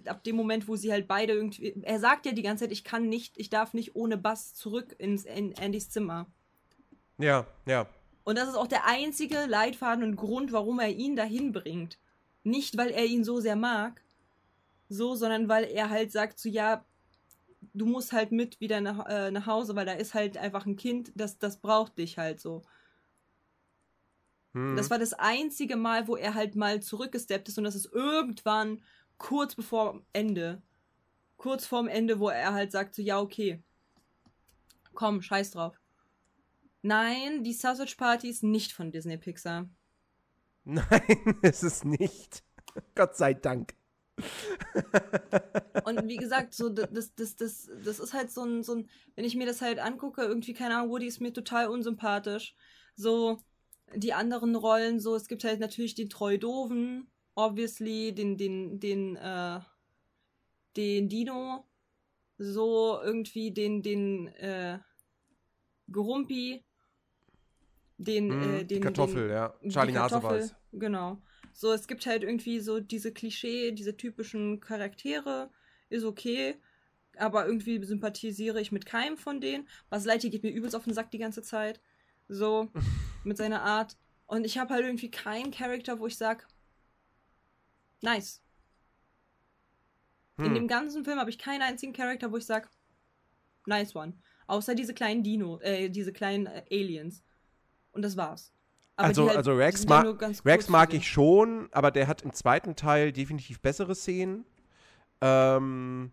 ab dem Moment, wo sie halt beide irgendwie. Er sagt ja die ganze Zeit, ich kann nicht, ich darf nicht ohne Bass zurück ins in Andys Zimmer. Ja, ja. Und das ist auch der einzige Leitfaden und Grund, warum er ihn dahin bringt. Nicht, weil er ihn so sehr mag, so, sondern weil er halt sagt, so ja, du musst halt mit wieder nach, äh, nach Hause, weil da ist halt einfach ein Kind, das, das braucht dich halt so. Hm. Das war das einzige Mal, wo er halt mal zurückgesteppt ist und das ist irgendwann kurz bevor Ende. Kurz vorm Ende, wo er halt sagt, so ja, okay. Komm, scheiß drauf. Nein, die Sausage Party ist nicht von Disney Pixar. Nein, es ist nicht. Gott sei Dank. Und wie gesagt, so das, das, das, das ist halt so ein, so ein, wenn ich mir das halt angucke, irgendwie, keine Ahnung, Woody ist mir total unsympathisch. So, die anderen Rollen, so, es gibt halt natürlich den treu Doofen, obviously, den, den, den, äh, den Dino, so irgendwie den, den, äh, Grumpi, den, äh, die den, Kartoffel, den, ja. Charlie Kartoffel, Naseweiß. Genau. So, es gibt halt irgendwie so diese Klischee, diese typischen Charaktere, ist okay, aber irgendwie sympathisiere ich mit keinem von denen. Lightyear geht mir übelst auf den Sack die ganze Zeit. So, mit seiner Art. Und ich habe halt irgendwie keinen Charakter, wo ich sag, nice. In Hm. dem ganzen Film habe ich keinen einzigen Charakter, wo ich sag, nice one. Außer diese kleinen Dino, äh, diese kleinen äh, Aliens. Und das war's. Aber also, halt- also Rex, ganz Rex mag ich schon, aber der hat im zweiten Teil definitiv bessere Szenen. Ähm,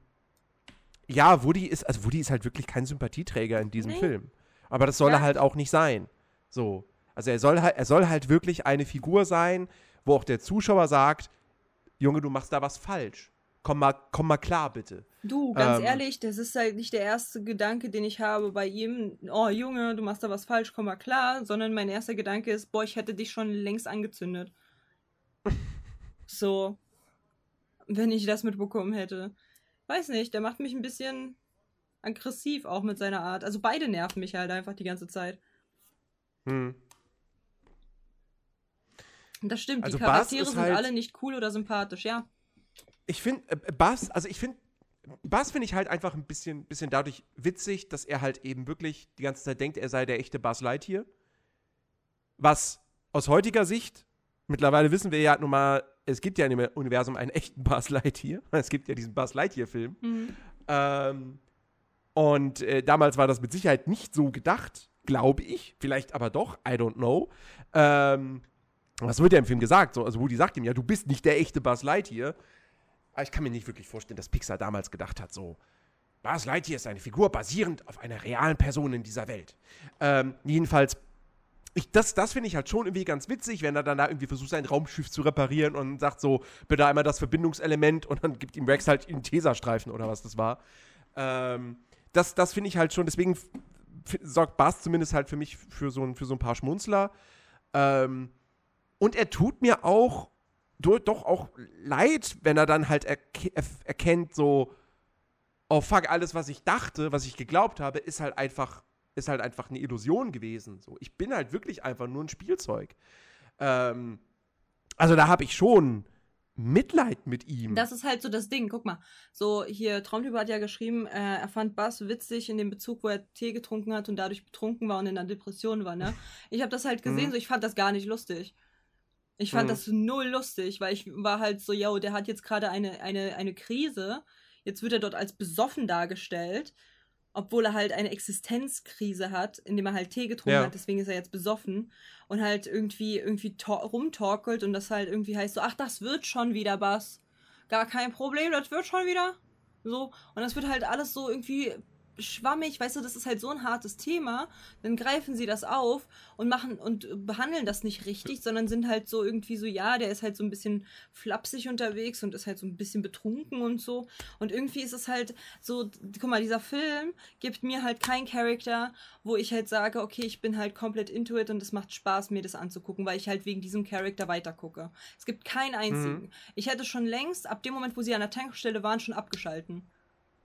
ja, Woody ist, also Woody ist halt wirklich kein Sympathieträger in diesem Nee. Film. Aber das soll Ja. er halt auch nicht sein. So. Also er soll halt, er soll halt wirklich eine Figur sein, wo auch der Zuschauer sagt, Junge, du machst da was falsch. Komm mal, komm mal klar, bitte. Du, ganz Ähm, ehrlich, das ist halt nicht der erste Gedanke, den ich habe bei ihm. Oh, Junge, du machst da was falsch, komm mal klar. Sondern mein erster Gedanke ist, boah, ich hätte dich schon längst angezündet. so. Wenn ich das mitbekommen hätte. Weiß nicht, der macht mich ein bisschen aggressiv auch mit seiner Art. Also beide nerven mich halt einfach die ganze Zeit. Hm. Das stimmt, Also die Charaktere sind halt- alle nicht cool oder sympathisch, ja. Ich finde, äh, Bass, also ich finde, Bass finde ich halt einfach ein bisschen, bisschen dadurch witzig, dass er halt eben wirklich die ganze Zeit denkt, er sei der echte Buzz Lightyear. Was aus heutiger Sicht, mittlerweile wissen wir ja nun mal, es gibt ja im Universum einen echten Buzz Lightyear. Es gibt ja diesen Buzz Lightyear-Film. Mhm. Ähm, und äh, damals war das mit Sicherheit nicht so gedacht, glaube ich. Vielleicht aber doch, I don't know. Ähm, was wird ja im Film gesagt? So, also Woody sagt ihm ja, du bist nicht der echte Buzz Lightyear. Aber ich kann mir nicht wirklich vorstellen, dass Pixar damals gedacht hat, so, Buzz Lightyear ist eine Figur basierend auf einer realen Person in dieser Welt. Ähm, jedenfalls, ich, das, das finde ich halt schon irgendwie ganz witzig, wenn er dann da irgendwie versucht, sein Raumschiff zu reparieren und sagt so, bitte einmal das Verbindungselement und dann gibt ihm Rex halt einen Tesastreifen oder was das war. Ähm, das das finde ich halt schon, deswegen sorgt Buzz zumindest halt für mich für so ein, für so ein paar Schmunzler. Ähm, und er tut mir auch doch auch leid, wenn er dann halt erke erkennt, so, oh fuck, alles, was ich dachte, was ich geglaubt habe, ist halt einfach, ist halt einfach eine Illusion gewesen. So, ich bin halt wirklich einfach nur ein Spielzeug. Ähm, also da habe ich schon Mitleid mit ihm. Das ist halt so das Ding. Guck mal, so hier Traumtyp hat ja geschrieben, äh, er fand Bass witzig in dem Bezug, wo er Tee getrunken hat und dadurch betrunken war und in einer Depression war, ne? Ich habe das halt gesehen, Mhm. so ich fand das gar nicht lustig. Ich fand Mhm. das null lustig, weil ich war halt so, yo, der hat jetzt gerade eine, eine, eine Krise. Jetzt wird er dort als besoffen dargestellt, obwohl er halt eine Existenzkrise hat, indem er halt Tee getrunken Ja. hat, deswegen ist er jetzt besoffen und halt irgendwie irgendwie to- rumtorkelt und das halt irgendwie heißt so, ach, das wird schon wieder Bass. Gar kein Problem, das wird schon wieder. So. Und das wird halt alles so irgendwie schwammig, weißt du, das ist halt so ein hartes Thema, dann greifen sie das auf und machen und behandeln das nicht richtig, sondern sind halt so irgendwie so, ja, der ist halt so ein bisschen flapsig unterwegs und ist halt so ein bisschen betrunken und so. Und irgendwie ist es halt so, guck mal, dieser Film gibt mir halt keinen Charakter, wo ich halt sage, okay, ich bin halt komplett into it und es macht Spaß, mir das anzugucken, weil ich halt wegen diesem Charakter weitergucke. Es gibt keinen einzigen. Mhm. Ich hätte schon längst, ab dem Moment, wo sie an der Tankstelle waren, schon abgeschalten.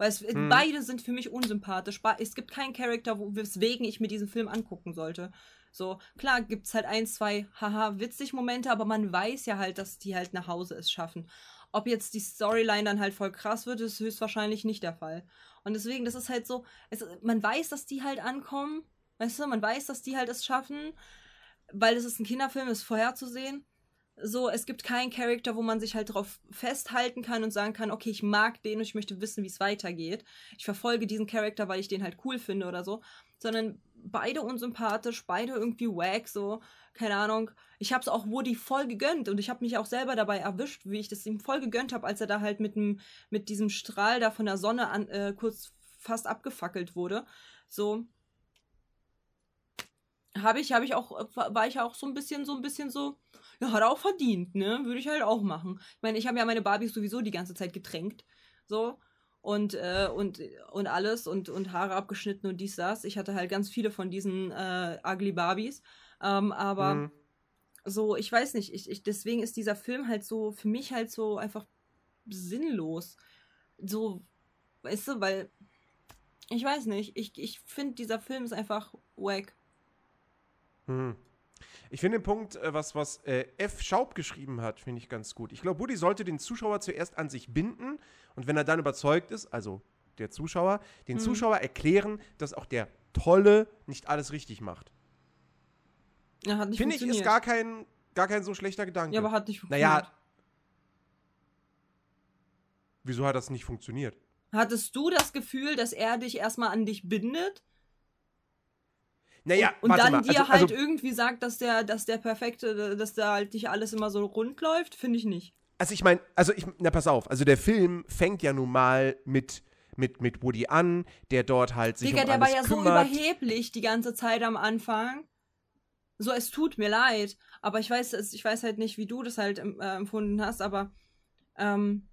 Weil es, hm. beide sind für mich unsympathisch. Es gibt keinen Charakter, weswegen ich mir diesen Film angucken sollte. So, klar gibt es halt ein, zwei, haha, witzig Momente, aber man weiß ja halt, dass die halt nach Hause es schaffen. Ob jetzt die Storyline dann halt voll krass wird, ist höchstwahrscheinlich nicht der Fall. Und deswegen, das ist halt so, es, man weiß, dass die halt ankommen, weißt du, man weiß, dass die halt es schaffen, weil es ist ein Kinderfilm, ist vorherzusehen so, es gibt keinen Charakter, wo man sich halt drauf festhalten kann und sagen kann, okay, ich mag den und ich möchte wissen, wie es weitergeht. Ich verfolge diesen Charakter, weil ich den halt cool finde oder so. Sondern beide unsympathisch, beide irgendwie wack, so, keine Ahnung. Ich hab's auch Woody voll gegönnt und ich habe mich auch selber dabei erwischt, wie ich das ihm voll gegönnt habe, als er da halt mit, mit diesem Strahl da von der Sonne an, äh, kurz fast abgefackelt wurde. So, habe ich, habe ich auch, war ich auch so ein bisschen, so ein bisschen so, ja, hat er auch verdient, ne? Würde ich halt auch machen. Ich meine, ich habe ja meine Barbies sowieso die ganze Zeit getränkt. So. Und, äh, und, und alles und, und Haare abgeschnitten und dies, das. Ich hatte halt ganz viele von diesen äh, Ugly Barbies. Ähm, aber mhm. so, ich weiß nicht, ich, ich, deswegen ist dieser Film halt so, für mich halt so einfach sinnlos. So, weißt du, weil, ich weiß nicht, ich, ich finde, dieser Film ist einfach wack. Hm. Ich finde den Punkt, äh, was, was äh, F. Schaub geschrieben hat, finde ich ganz gut. Ich glaube, Woody sollte den Zuschauer zuerst an sich binden und wenn er dann überzeugt ist, also der Zuschauer, den mhm. Zuschauer erklären, dass auch der Tolle nicht alles richtig macht. Ja, Finde ich, ist gar kein, gar kein so schlechter Gedanke. Ja, aber hat nicht funktioniert. Naja. Wieso hat das nicht funktioniert? Hattest du das Gefühl, dass er dich erstmal an dich bindet? Naja, und, und dann mal. dir also, halt also, irgendwie sagt, dass der, dass der perfekte, dass da halt nicht alles immer so rund läuft, finde ich nicht. Also ich meine, also ich, na pass auf, also der Film fängt ja nun mal mit mit, mit Woody an, der dort halt sich Digga, um der war ja kümmert. so überheblich die ganze Zeit am Anfang. So, es tut mir leid, aber ich weiß, ich weiß halt nicht, wie du das halt äh, empfunden hast, aber ähm,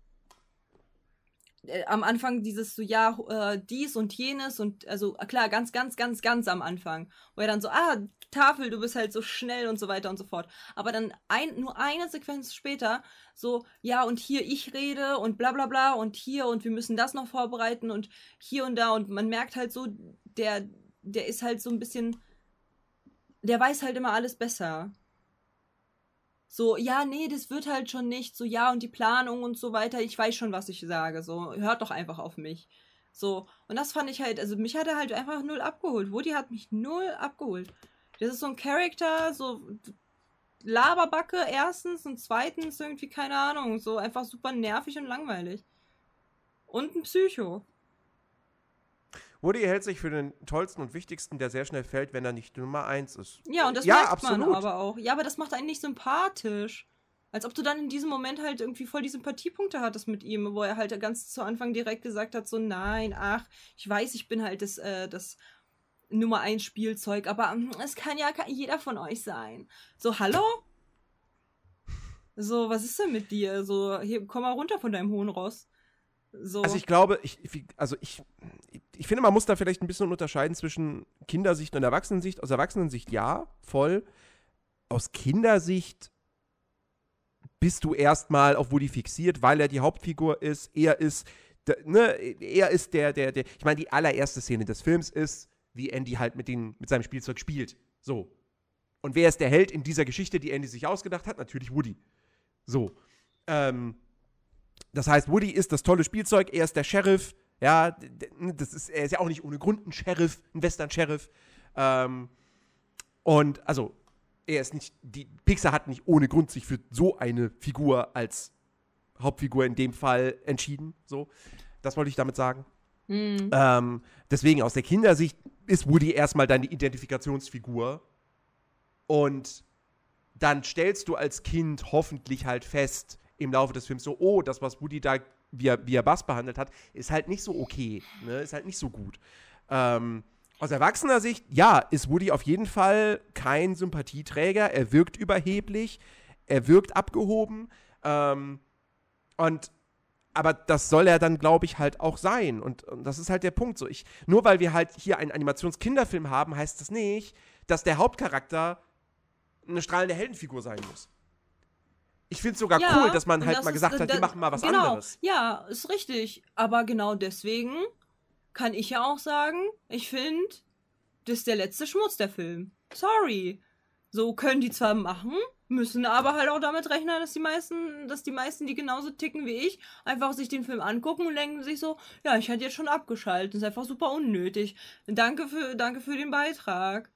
äh, am Anfang dieses so, ja, äh, dies und jenes und also klar, ganz, ganz, ganz, ganz am Anfang, wo er dann so, ah, Tafel, du bist halt so schnell und so weiter und so fort. Aber dann ein, nur eine Sequenz später, so, ja, und hier ich rede und bla bla bla und hier und wir müssen das noch vorbereiten und hier und da und man merkt halt so, der, der ist halt so ein bisschen, der weiß halt immer alles besser. So, ja, nee, das wird halt schon nicht. So, ja, und die Planung und so weiter. Ich weiß schon, was ich sage. So, hört doch einfach auf mich. So, und das fand ich halt, also mich hat er halt einfach null abgeholt. Woody hat mich null abgeholt. Das ist so ein Charakter, so Laberbacke erstens und zweitens irgendwie, keine Ahnung, so einfach super nervig und langweilig. Und ein Psycho. Woody hält sich für den tollsten und wichtigsten, der sehr schnell fällt, wenn er nicht Nummer eins ist. Ja, und das ja, merkt absolut. man aber auch. Ja, aber das macht einen nicht sympathisch. Als ob du dann in diesem Moment halt irgendwie voll die Sympathiepunkte hattest mit ihm, wo er halt ganz zu Anfang direkt gesagt hat, so nein, ach, ich weiß, ich bin halt das, äh, das Nummer 1 Spielzeug, aber hm, es kann ja jeder von euch sein. So, hallo? So, was ist denn mit dir? So, hier, komm mal runter von deinem hohen Ross. So. Also ich glaube, ich, also ich, ich finde, man muss da vielleicht ein bisschen unterscheiden zwischen Kindersicht und Erwachsenensicht. Aus Erwachsenensicht ja, voll. Aus Kindersicht bist du erstmal auf Woody fixiert, weil er die Hauptfigur ist. Er ist, ne, er ist der, der, der. Ich meine, die allererste Szene des Films ist, wie Andy halt mit, den, mit seinem Spielzeug spielt. So. Und wer ist der Held in dieser Geschichte, die Andy sich ausgedacht hat? Natürlich Woody. So. Ähm, das heißt, Woody ist das tolle Spielzeug, er ist der Sheriff. Ja, das ist, er ist ja auch nicht ohne Grund ein Sheriff, ein Western-Sheriff. Ähm, und also, er ist nicht, die Pixar hat nicht ohne Grund sich für so eine Figur als Hauptfigur in dem Fall entschieden. So, das wollte ich damit sagen. Mhm. Ähm, deswegen aus der Kindersicht ist Woody erstmal deine Identifikationsfigur. Und dann stellst du als Kind hoffentlich halt fest, im Laufe des Films so, oh, das, was Woody da, wie er Bass behandelt hat, ist halt nicht so okay, ne? ist halt nicht so gut. Ähm, aus erwachsener Sicht, ja, ist Woody auf jeden Fall kein Sympathieträger. Er wirkt überheblich, er wirkt abgehoben. Ähm, und aber das soll er dann, glaube ich, halt auch sein. Und, und, das ist halt der Punkt. So, ich, nur weil wir halt hier einen Animationskinderfilm haben, heißt das nicht, dass der Hauptcharakter eine strahlende Heldenfigur sein muss. Ich finde es sogar ja, cool, dass man halt mal gesagt ist, hat, wir machen mal was genau, anderes. Ja, ist richtig. Aber genau deswegen kann ich ja auch sagen, ich finde, das ist der letzte Schmutz der Film. Sorry. So können die zwar machen, müssen aber halt auch damit rechnen, dass die meisten, dass die meisten, die genauso ticken wie ich, einfach sich den Film angucken und denken sich so, ja, ich hatte jetzt schon abgeschaltet, das ist einfach super unnötig. Danke für, danke für den Beitrag.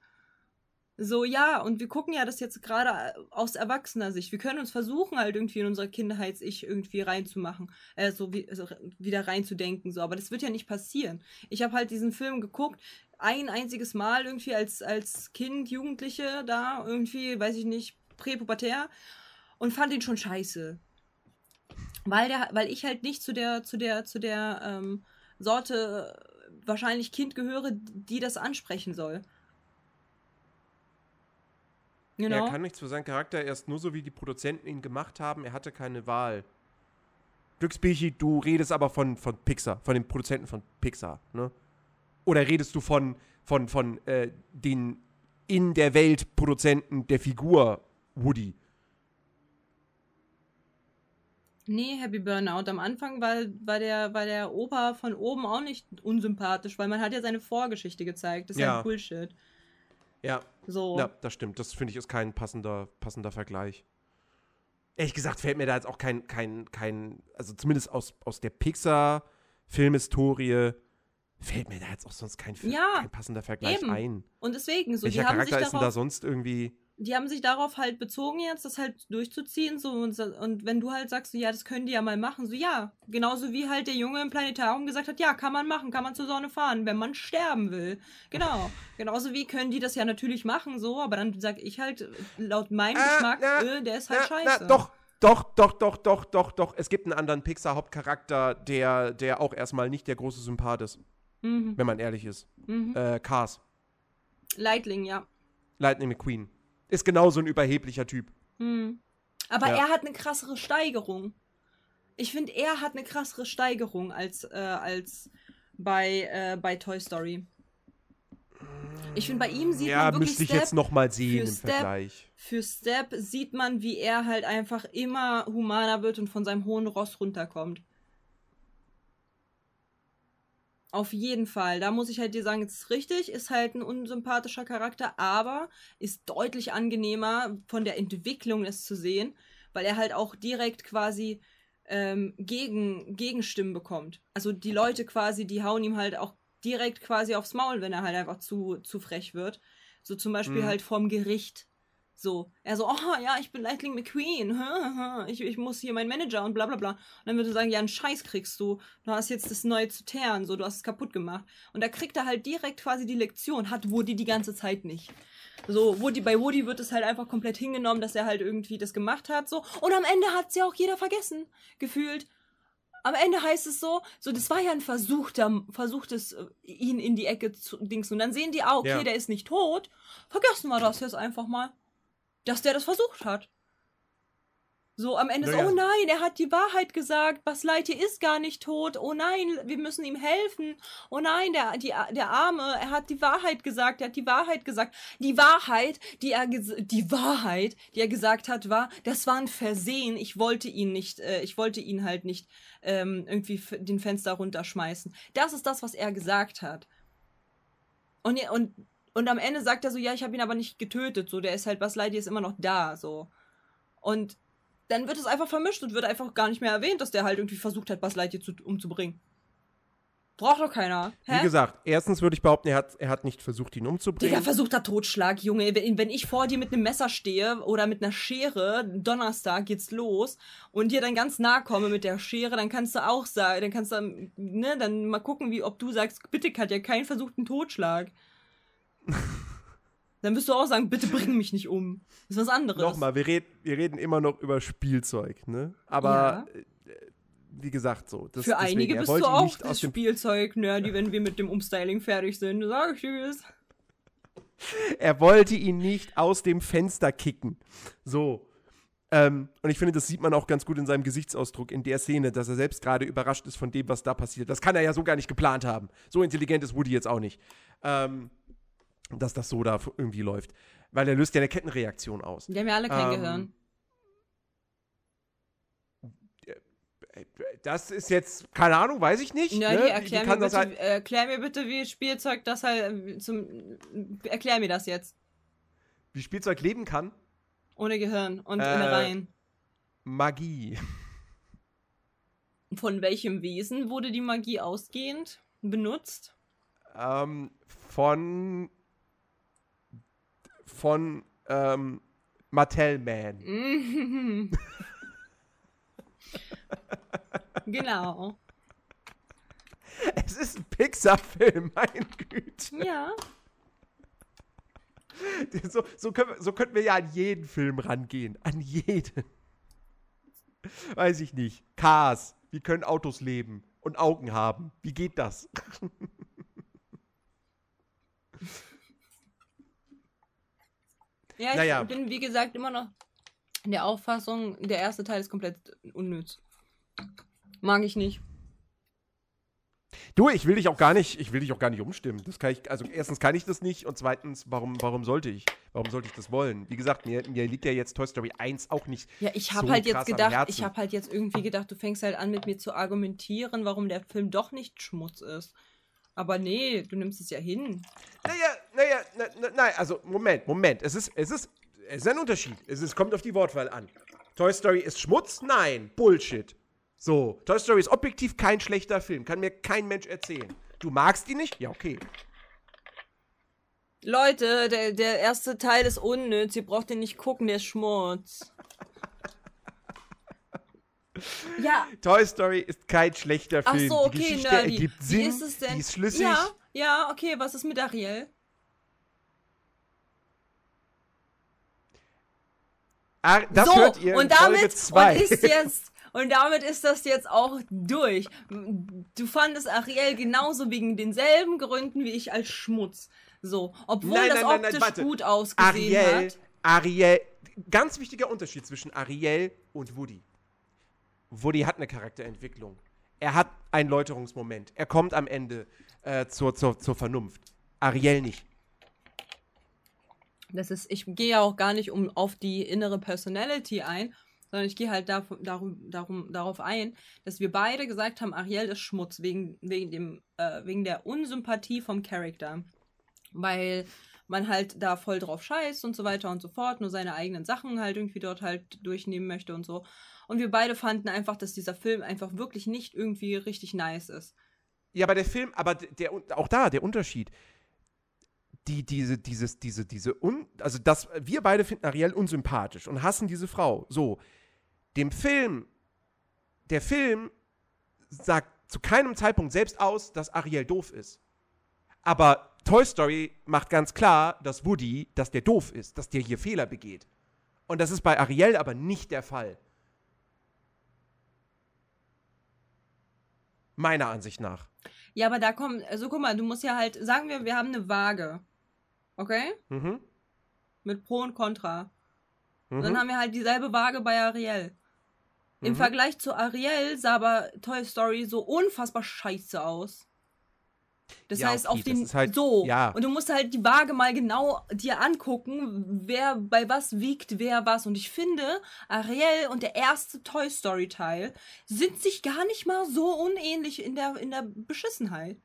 So, ja, und wir gucken ja das jetzt gerade äh, aus erwachsener Sicht. Wir können uns versuchen, halt irgendwie in unser Kindheits-Ich irgendwie reinzumachen, äh, so wie, also wieder reinzudenken, so, aber das wird ja nicht passieren. Ich habe halt diesen Film geguckt, ein einziges Mal irgendwie als, als Kind, Jugendliche da, irgendwie, weiß ich nicht, präpubertär und fand ihn schon scheiße. Weil der, weil ich halt nicht zu der, zu der, zu der ähm, Sorte wahrscheinlich Kind gehöre, die das ansprechen soll. Genau. Er kann nichts für seinen Charakter, er ist nur so, wie die Produzenten ihn gemacht haben, er hatte keine Wahl. Glücksbichi, du redest aber von, von Pixar, von den Produzenten von Pixar, ne? Oder redest du von, von, von äh, den in der Welt Produzenten der Figur Woody? Nee, Happy Burnout. Am Anfang war, war, der, war der Opa von oben auch nicht unsympathisch, weil man hat ja seine Vorgeschichte gezeigt. Das ist ja, ja Bullshit. Ja. So. Ja, das stimmt. Das finde ich ist kein passender, passender Vergleich. Ehrlich gesagt fällt mir da jetzt auch kein, kein, kein, also zumindest aus, aus der Pixar-Filmhistorie fällt mir da jetzt auch sonst kein, ja, kein passender Vergleich eben. ein. Und deswegen, so Welcher die Charakter ist denn da sonst irgendwie die haben sich darauf halt bezogen jetzt, das halt durchzuziehen. So, und, und wenn du halt sagst, so, ja, das können die ja mal machen, so ja. Genauso wie halt der Junge im Planetarium gesagt hat, ja, kann man machen, kann man zur Sonne fahren, wenn man sterben will. Genau. Genauso wie können die das ja natürlich machen, so, aber dann sag ich halt, laut meinem äh, Geschmack, äh, der ist halt äh, scheiße. Na, doch, doch, doch, doch, doch, doch, doch. Es gibt einen anderen Pixar-Hauptcharakter, der, der auch erstmal nicht der große Sympath ist. Mhm. Wenn man ehrlich ist. Mhm. Äh, Cars. Lightning, ja. Lightning McQueen ist genauso ein überheblicher Typ. Hm. Aber ja. er hat eine krassere Steigerung. Ich finde, er hat eine krassere Steigerung als, äh, als bei, äh, bei Toy Story. Ich finde, bei ihm sieht ja, man wirklich müsste ich Step jetzt noch mal sehen im Step, Vergleich. Für Step sieht man, wie er halt einfach immer humaner wird und von seinem hohen Ross runterkommt. Auf jeden Fall. Da muss ich halt dir sagen, es ist richtig, ist halt ein unsympathischer Charakter, aber ist deutlich angenehmer von der Entwicklung es zu sehen, weil er halt auch direkt quasi ähm, gegen, Gegenstimmen bekommt. Also die Leute quasi, die hauen ihm halt auch direkt quasi aufs Maul, wenn er halt einfach zu, zu frech wird. So zum Beispiel mhm. halt vom Gericht. So, er so, oh ja, ich bin Lightning McQueen, ich, ich muss hier mein Manager und bla bla bla. Und dann würde er sagen, ja, einen Scheiß kriegst du, du hast jetzt das neue zu teeren, so, du hast es kaputt gemacht. Und da kriegt er halt direkt quasi die Lektion, hat Woody die ganze Zeit nicht. So, Woody, bei Woody wird es halt einfach komplett hingenommen, dass er halt irgendwie das gemacht hat, so. Und am Ende hat es ja auch jeder vergessen, gefühlt. Am Ende heißt es so, so, das war ja ein versuchter, versuchtes, äh, ihn in die Ecke zu dingsen. Und dann sehen die, ah, okay, ja. der ist nicht tot. Vergessen wir das jetzt einfach mal dass der das versucht hat. So am Ende naja. so, oh nein, er hat die Wahrheit gesagt, Lightyear ist gar nicht tot, oh nein, wir müssen ihm helfen, oh nein, der, die, der Arme, er hat die Wahrheit gesagt, er hat die Wahrheit gesagt. Die Wahrheit, die er, die Wahrheit, die er gesagt hat, war, das war ein Versehen, ich wollte ihn nicht, äh, ich wollte ihn halt nicht ähm, irgendwie den Fenster runterschmeißen. Das ist das, was er gesagt hat. Und, und und am Ende sagt er so, ja, ich habe ihn aber nicht getötet. So, der ist halt, Buzz Lightyear ist immer noch da. So. Und dann wird es einfach vermischt und wird einfach gar nicht mehr erwähnt, dass der halt irgendwie versucht hat, Buzz Lightyear zu, umzubringen. Braucht doch keiner. Hä? Wie gesagt, erstens würde ich behaupten, er hat, er hat nicht versucht, ihn umzubringen. Digga, versuchter Totschlag, Junge. Wenn, wenn ich vor dir mit einem Messer stehe oder mit einer Schere, Donnerstag geht's los und dir dann ganz nah komme mit der Schere, dann kannst du auch sagen, dann kannst du, ne, dann mal gucken, wie, ob du sagst, bitte, Katja, keinen versuchten Totschlag. Dann wirst du auch sagen, bitte bring mich nicht um. Das ist was anderes. Nochmal, wir, red, wir reden immer noch über Spielzeug, ne? Aber ja. Äh, wie gesagt, so. Das, Für einige bist du auch das aus dem, Spielzeug-Nerdy, wenn wir mit dem Umstyling fertig sind. Sag ich dir es. Er wollte ihn nicht aus dem Fenster kicken. So. Ähm, und ich finde, das sieht man auch ganz gut in seinem Gesichtsausdruck in der Szene, dass er selbst gerade überrascht ist von dem, was da passiert. Das kann er ja so gar nicht geplant haben. So intelligent ist Woody jetzt auch nicht. Ähm, dass das so da irgendwie läuft. Weil er löst ja eine Kettenreaktion aus. Die haben ja alle kein Ähm, Gehirn. Das ist jetzt, keine Ahnung, weiß ich nicht. Ja, ne? erklär, mir bitte, halt, erklär mir bitte, wie Spielzeug das halt äh, zum. Erklär mir das jetzt. wie Spielzeug leben kann? Ohne Gehirn und Äh, Innereien. Magie. Von welchem Wesen wurde die Magie ausgehend benutzt? Ähm, von von ähm, Mattel Man. Mhm. genau. Es ist ein Pixar-Film, mein Güte. Ja. So, so, können wir, so könnten wir ja an jeden Film rangehen. An jeden. Weiß ich nicht. Cars. Wie können Autos leben und Augen haben? Wie geht das? Ja, ich Naja. bin wie gesagt immer noch in der Auffassung, der erste Teil ist komplett unnütz. Mag ich nicht. Du, ich will dich auch gar nicht, ich will dich auch gar nicht umstimmen. Das kann ich, also erstens kann ich das nicht und zweitens, warum, warum sollte ich? Warum sollte ich das wollen? Wie gesagt, mir, mir liegt ja jetzt Toy Story 1 auch nicht. Ja, ich habe so halt jetzt gedacht, ich habe halt jetzt irgendwie gedacht, du fängst halt an mit mir zu argumentieren, warum der Film doch nicht Schmutz ist. Aber nee, du nimmst es ja hin. Naja, naja, na, na, nein, also Moment, Moment. Es ist, es ist, es ist ein Unterschied. Es ist, kommt auf die Wortwahl an. Toy Story ist Schmutz? Nein, Bullshit. So, Toy Story ist objektiv kein schlechter Film. Kann mir kein Mensch erzählen. Du magst ihn nicht? Ja, okay. Leute, der, der erste Teil ist unnütz, ihr braucht den nicht gucken, der ist Schmutz. ja, Toy Story ist kein schlechter ach Film. so, die okay, Geschichte Nerdy. ergibt Wie Sinn, ist es denn? die ist schlüssig. Ja, ja, okay, was ist mit Ariel? Ah, das so, hört ihr und damit zwei. und ist jetzt und damit ist das jetzt auch durch. Du fandest Ariel genauso wegen denselben Gründen wie ich als Schmutz. So, obwohl Nein, das nein, nein, nein, optisch warte. gut ausgesehen Ariel, hat. Ariel, ganz wichtiger Unterschied zwischen Ariel und Woody. Woody hat eine Charakterentwicklung. Er hat einen Läuterungsmoment. Er kommt am Ende äh, zur, zur, zur Vernunft. Ariel nicht. Das ist, ich gehe ja auch gar nicht um auf die innere Personality ein, sondern ich gehe halt da, darum, darum, darauf ein, dass wir beide gesagt haben, Ariel ist Schmutz wegen, wegen, dem, äh, wegen der Unsympathie vom Charakter. Weil man halt da voll drauf scheißt und so weiter und so fort, nur seine eigenen Sachen halt irgendwie dort halt durchnehmen möchte und so. Und wir beide fanden einfach, dass dieser Film einfach wirklich nicht irgendwie richtig nice ist. Ja, aber der Film, aber der, auch da, der Unterschied. Die, diese, dieses, diese, diese, un, also das, wir beide finden Ariel unsympathisch und hassen diese Frau. So. Dem Film, der Film sagt zu keinem Zeitpunkt selbst aus, dass Ariel doof ist. Aber Toy Story macht ganz klar, dass Woody, dass der doof ist, dass der hier Fehler begeht. Und das ist bei Ariel aber nicht der Fall. Meiner Ansicht nach. Ja, aber da kommt, also guck mal, du musst ja halt, sagen wir, wir haben eine Waage. Okay? Mhm. Mit Pro und Contra. Mhm. Und dann haben wir halt dieselbe Waage bei Ariel. Im Mhm. Vergleich zu Ariel sah aber Toy Story so unfassbar scheiße aus. Das Ja, heißt, okay, auf den halt- so. ja. Und du musst halt die Waage mal genau dir angucken, wer bei was wiegt, wer was. Und ich finde, Ariel und der erste Toy Story Teil sind sich gar nicht mal so unähnlich in der, in der Beschissenheit.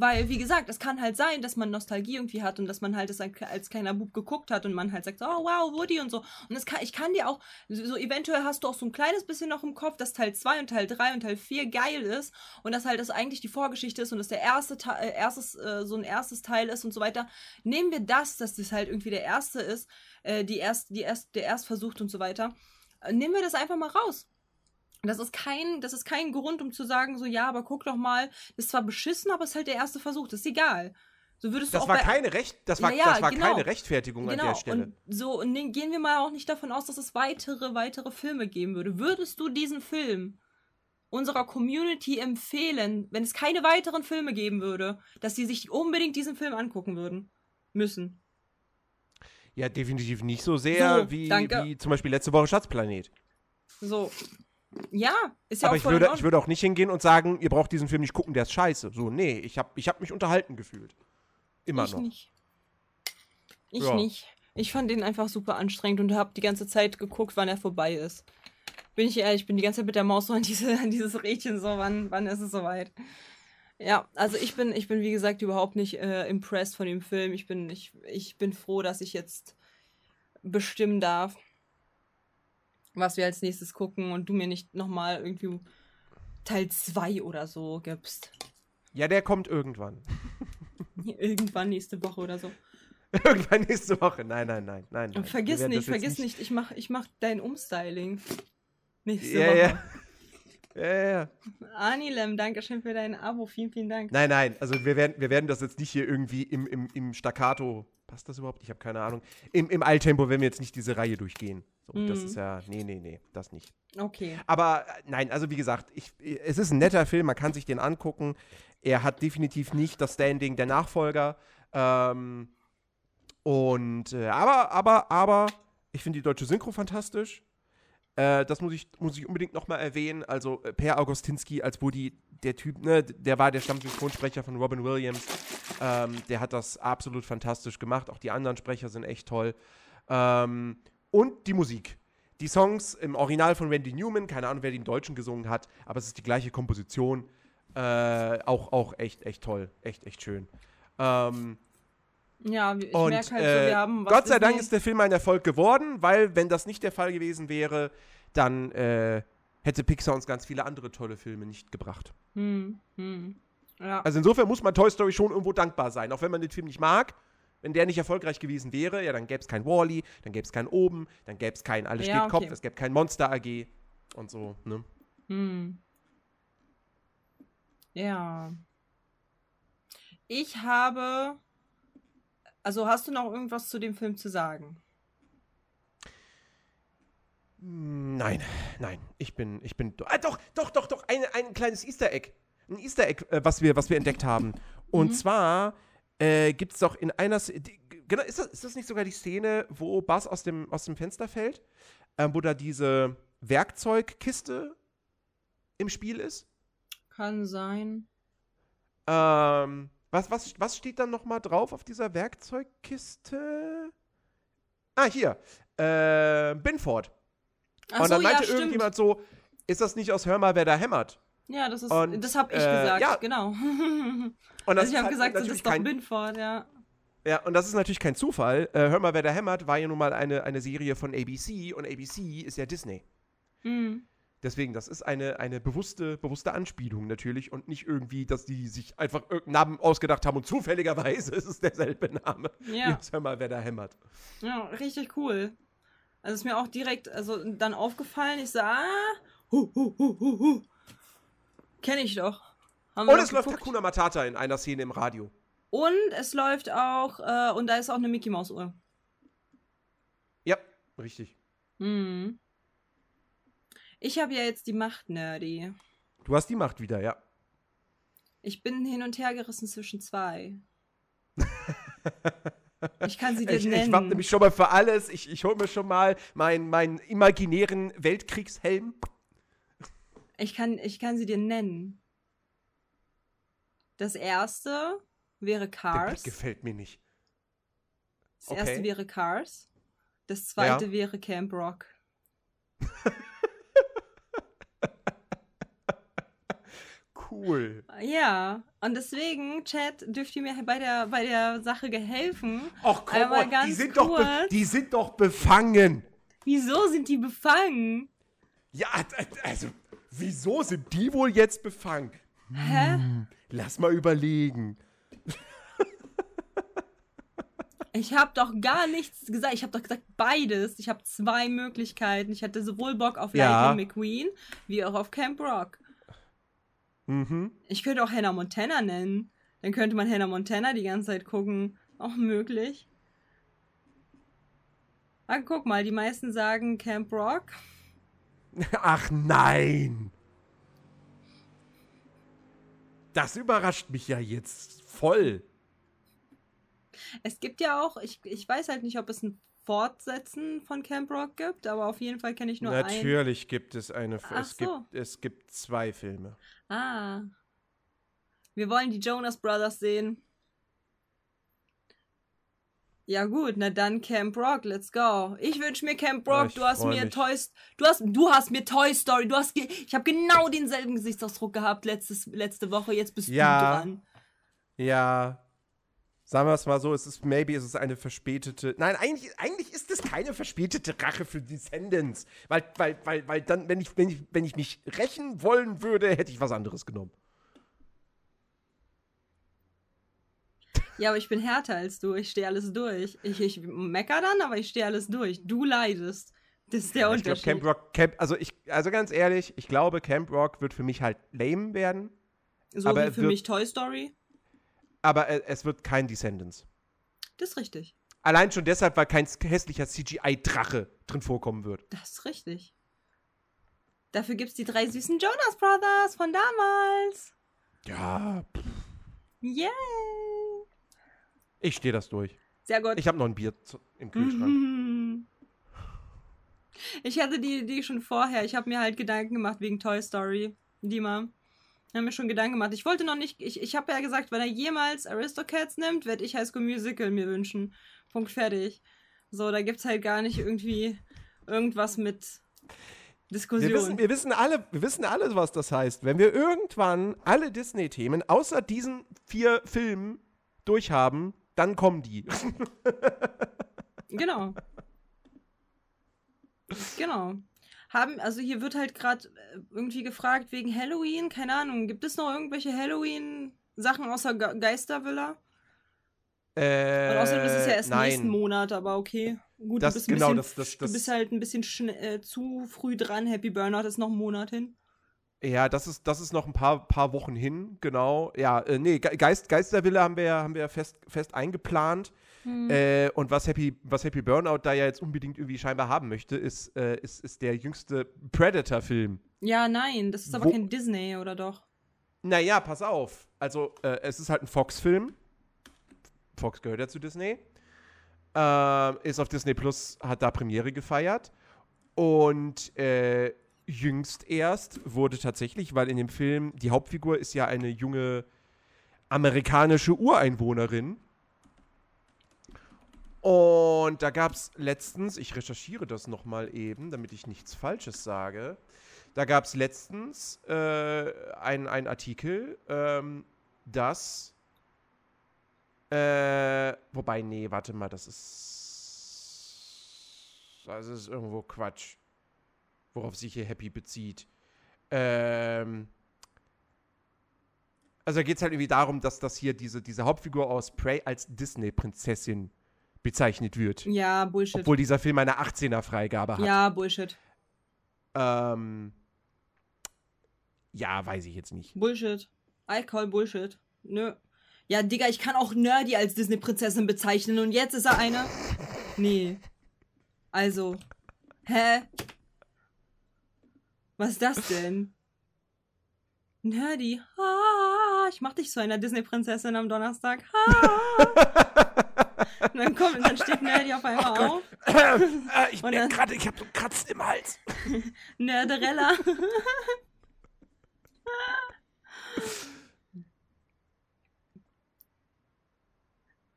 Weil, wie gesagt, es kann halt sein, dass man Nostalgie irgendwie hat und dass man halt das als kleiner Bub geguckt hat und man halt sagt, so, oh wow, Woody und so. Und kann, ich kann dir auch, so eventuell hast du auch so ein kleines bisschen noch im Kopf, dass Teil 2 und Teil 3 und Teil 4 geil ist und dass halt das eigentlich die Vorgeschichte ist und dass der erste Teil, äh, erstes, äh, so ein erstes Teil ist und so weiter. Nehmen wir das, dass das halt irgendwie der erste ist, äh, die erst, die erst, der erst versucht und so weiter. Äh, nehmen wir das einfach mal raus. Das ist kein, das ist kein Grund, um zu sagen, so, ja, aber guck doch mal, das ist zwar beschissen, aber es ist halt der erste Versuch, das ist egal. So würdest du Das auch war bei, keine Recht, das war, Ja, das war genau. keine Rechtfertigung an Genau, der Stelle. und so, und gehen wir mal auch nicht davon aus, dass es weitere, weitere Filme geben würde. Würdest du diesen Film unserer Community empfehlen, wenn es keine weiteren Filme geben würde, dass sie sich unbedingt diesen Film angucken würden. Müssen. Ja, definitiv nicht so sehr So, wie, wie zum Beispiel letzte Woche Schatzplanet. So. Ja, ist ja Aber auch ich würde, ich würde auch nicht hingehen und sagen, ihr braucht diesen Film nicht gucken, der ist scheiße. So, nee, ich habe ich hab mich unterhalten gefühlt. Immer ich noch. nicht. Ich Ja. nicht. Ich fand den einfach super anstrengend und habe die ganze Zeit geguckt, wann er vorbei ist. Bin ich ehrlich, ich bin die ganze Zeit mit der Maus so an, diese, an dieses Rädchen so, wann, wann ist es soweit? Ja, also ich bin, ich bin wie gesagt überhaupt nicht äh, impressed von dem Film. Ich bin, ich, ich bin froh, dass ich jetzt bestimmen darf, was wir als nächstes gucken und du mir nicht nochmal irgendwie Teil 2 oder so gibst. Ja, der kommt irgendwann. Irgendwann nächste Woche oder so. irgendwann nächste Woche. Nein, nein, nein, nein. nein. Vergiss nicht, vergiss nicht, ich mach, ich mach dein Umstyling. Nächste Ja, Woche. ja. Ja, ja, ja. Anilem, danke schön für dein Abo. Vielen, vielen Dank. Nein, nein, also wir werden, wir werden das jetzt nicht hier irgendwie im, im, im Staccato, passt das überhaupt? Ich habe keine Ahnung. Im, Im Eiltempo werden wir jetzt nicht diese Reihe durchgehen. So, Das Mhm. ist ja, nee, nee, nee, das nicht. Okay. Aber äh, nein, also wie gesagt, ich, es ist ein netter Film, man kann sich den angucken. Er hat definitiv nicht das Standing der Nachfolger. Ähm, und, äh, aber, aber, aber, ich finde die deutsche Synchro fantastisch. Äh, das muss ich, muss ich unbedingt nochmal erwähnen. Also, äh, Per Augustinski als Woody, der Typ, ne, der war der Stammsynchronsprecher von Robin Williams. Ähm, der hat das absolut fantastisch gemacht. Auch die anderen Sprecher sind echt toll. Ähm, und die Musik. Die Songs im Original von Randy Newman, keine Ahnung, wer die im Deutschen gesungen hat, aber es ist die gleiche Komposition. Äh, auch, auch echt, echt toll. Echt, echt schön. Ähm, Ja, ich und merke halt äh, so, wir haben was Gott sei Dank ist der Film ein Erfolg geworden, weil wenn das nicht der Fall gewesen wäre, dann äh, hätte Pixar uns ganz viele andere tolle Filme nicht gebracht. Hm, hm. Ja. Also insofern muss man Toy Story schon irgendwo dankbar sein, auch wenn man den Film nicht mag. Wenn der nicht erfolgreich gewesen wäre, ja, dann gäbe es kein Wally, dann gäbe es kein Oben, dann gäbe es kein Alles Ja, steht Kopf, okay. es gäbe kein Monster AG und so, ne? Hm. Ja. Ich habe. Also hast du noch irgendwas zu dem Film zu sagen? Nein, nein, ich bin, ich bin, ah, doch, doch, doch, doch, ein, ein kleines Easter Egg. Ein Easter Egg, äh, was, wir, was wir entdeckt haben. Und Mhm. zwar äh, gibt es doch in einer, die, genau, ist das, ist das nicht sogar die Szene, wo Buzz aus dem, aus dem Fenster fällt? Ähm, wo da diese Werkzeugkiste im Spiel ist? Kann sein. Ähm, was, was, was steht dann nochmal drauf auf dieser Werkzeugkiste? Ah, hier. Äh, Binford. Ach Und so, dann meinte ja, irgendjemand so, ist das nicht aus Hör mal, wer da hämmert? Ja, das ist. Und, das habe ich äh, gesagt, ja. genau. Und also ist ich habe halt gesagt, das ist doch kein, Binford, ja. Ja, und das ist natürlich kein Zufall. Äh, Hör mal, wer da hämmert, war ja nun mal eine, eine Serie von ABC und ABC ist ja Disney. Hm. Deswegen, das ist eine, eine bewusste, bewusste Anspielung natürlich und nicht irgendwie, dass die sich einfach irgendeinen Namen ausgedacht haben und zufälligerweise ist es derselbe Name. Ja. Jetzt hör mal, wer da hämmert. Ja, richtig cool. Also ist mir auch direkt also dann aufgefallen, ich sah, ah, hu, hu, hu, hu, hu. Kenne ich doch. Haben Und es läuft. Hakuna Matata in einer Szene im Radio. Und es läuft auch, äh, und da ist auch eine Mickey Maus Uhr. Ja, richtig. Hm. Ich habe ja jetzt die Macht, Nerdy. Du hast die Macht wieder, ja. Ich bin hin und her gerissen zwischen zwei. Ich kann sie dir Ich, ich nennen. warte nämlich schon mal für alles. Ich, ich hole mir schon mal meinen meinen imaginären Weltkriegshelm. Ich kann, ich kann sie dir nennen. Das erste wäre Der Cars. gefällt mir nicht. Das erste Okay. wäre Cars. Das zweite Ja. wäre Camp Rock. Cool. Ja, und deswegen, Chat, dürft ihr mir bei der, bei der Sache helfen. Ach komm, Einmal die, ganz sind doch kurz. die sind doch befangen. Wieso sind die befangen? Ja, also, wieso sind die wohl jetzt befangen? Hä? Lass mal überlegen. Ich habe doch gar nichts gesagt. Ich habe doch gesagt beides. Ich habe zwei Möglichkeiten. Ich hatte sowohl Bock auf Ja. Lightning McQueen wie auch auf Camp Rock. Mhm. Ich könnte auch Hannah Montana nennen. Dann könnte man Hannah Montana die ganze Zeit gucken. Auch möglich. Ah, guck mal, die meisten sagen Camp Rock. Ach nein. das überrascht mich ja jetzt voll. Es gibt ja auch, ich, ich weiß halt nicht, ob es ein Fortsetzen von Camp Rock gibt, aber auf jeden Fall kenne ich nur einen. Natürlich gibt es eine. Ach es, so. gibt, es gibt zwei Filme. Ah. Wir wollen die Jonas Brothers sehen. Ja gut, na dann Camp Rock, let's go. Ich wünsche mir Camp Rock. ich du hast mir mich. Toy, du hast, du hast mir Toy Story. Du hast, ich habe genau denselben Gesichtsausdruck gehabt letztes, letzte Woche. Jetzt bist Ja. du dran. Ja. Sagen wir es mal so, es ist, maybe ist es eine verspätete. Nein, eigentlich, eigentlich ist es keine verspätete Rache für Descendants. Weil, weil, weil, weil dann, wenn ich, wenn ich, wenn ich mich rächen wollen würde, hätte ich was anderes genommen. Ja, aber ich bin härter als du. Ich stehe alles durch. Ich, ich mecker dann, aber ich stehe alles durch. Du leidest. Das ist der Ich glaube, Unterschied. Camp Rock, Camp, also ich, also ganz ehrlich, ich glaube, Camp Rock wird für mich halt lame werden. so aber wie für wird- mich Toy Story. Aber äh, es wird kein Descendants. Das ist richtig. Allein schon deshalb, weil kein hässlicher CGI-Drache drin vorkommen wird. Das ist richtig. Dafür gibt's die drei süßen Jonas Brothers von damals. Ja, pff, Yay! ich stehe das durch. Sehr gut. Ich habe noch ein Bier zu, im Kühlschrank. Mhm. Ich hatte die Idee schon vorher. Ich habe mir halt Gedanken gemacht wegen Toy Story. Dima. Ich habe mir schon Gedanken gemacht. Ich wollte noch nicht. Ich, ich habe ja gesagt, wenn er jemals Aristocats nimmt, werde ich High School Musical mir wünschen. Punkt fertig. So, da gibt's halt gar nicht irgendwie irgendwas mit Diskussion. Wir wissen, wir, wissen alle, wir wissen alle, was das heißt. Wenn wir irgendwann alle Disney-Themen außer diesen vier Filmen durchhaben, dann kommen die. Genau. Genau. Haben, also hier wird halt gerade irgendwie gefragt wegen Halloween, keine Ahnung, gibt es noch irgendwelche Halloween-Sachen außer Ge Geistervilla? Äh, Und außerdem ist es ja erst nein. nächsten Monat, aber okay. Gut, Das- du bist ein genau, bisschen, das- das- das- du bist halt ein bisschen äh, zu früh dran. Happy Burnout ist noch ein Monat hin. Ja, das ist, das ist noch ein paar, paar Wochen hin, genau. Ja, äh, nee, Ge- Geist, Geisterwille haben wir ja, haben wir fest, fest eingeplant. Hm. Äh, und was Happy, was Happy Burnout da ja jetzt unbedingt irgendwie scheinbar haben möchte, ist, äh, ist, ist der jüngste Predator-Film. Ja, nein, das ist aber Wo- kein Disney, oder doch? Naja, pass auf. Also, äh, es ist halt ein Fox-Film. Fox gehört ja zu Disney. Ähm, ist auf Disney Plus, hat da Premiere gefeiert. Und äh, jüngst erst wurde tatsächlich, weil in dem Film die Hauptfigur ist ja eine junge amerikanische Ureinwohnerin. Und da gab es letztens, ich recherchiere das nochmal eben, damit ich nichts Falsches sage. Da gab es letztens äh, einen Artikel, ähm, dass. Äh, wobei, nee, warte mal, das ist. Das ist irgendwo Quatsch. Worauf sich hier Happy bezieht. Ähm. Also da geht es halt irgendwie darum, dass das hier diese, diese Hauptfigur aus Prey als Disney-Prinzessin bezeichnet wird. Ja, Bullshit. Obwohl dieser Film eine 18er-Freigabe hat. ja, Bullshit. Ähm, ja, weiß ich jetzt nicht. Bullshit. I call Bullshit. Nö. Ja, Digga, ich kann auch Nerdy als Disney-Prinzessin bezeichnen und jetzt ist er eine. Nee. Also. Hä? Was ist das denn? Nerdy. Ah, ich mach dich zu einer Disney-Prinzessin am Donnerstag. Ah. Und dann kommt, und dann steht Nerdy auf einmal auf. äh, ich dann- gerade, ich habe so einen Kratzen im Hals. Nerderella.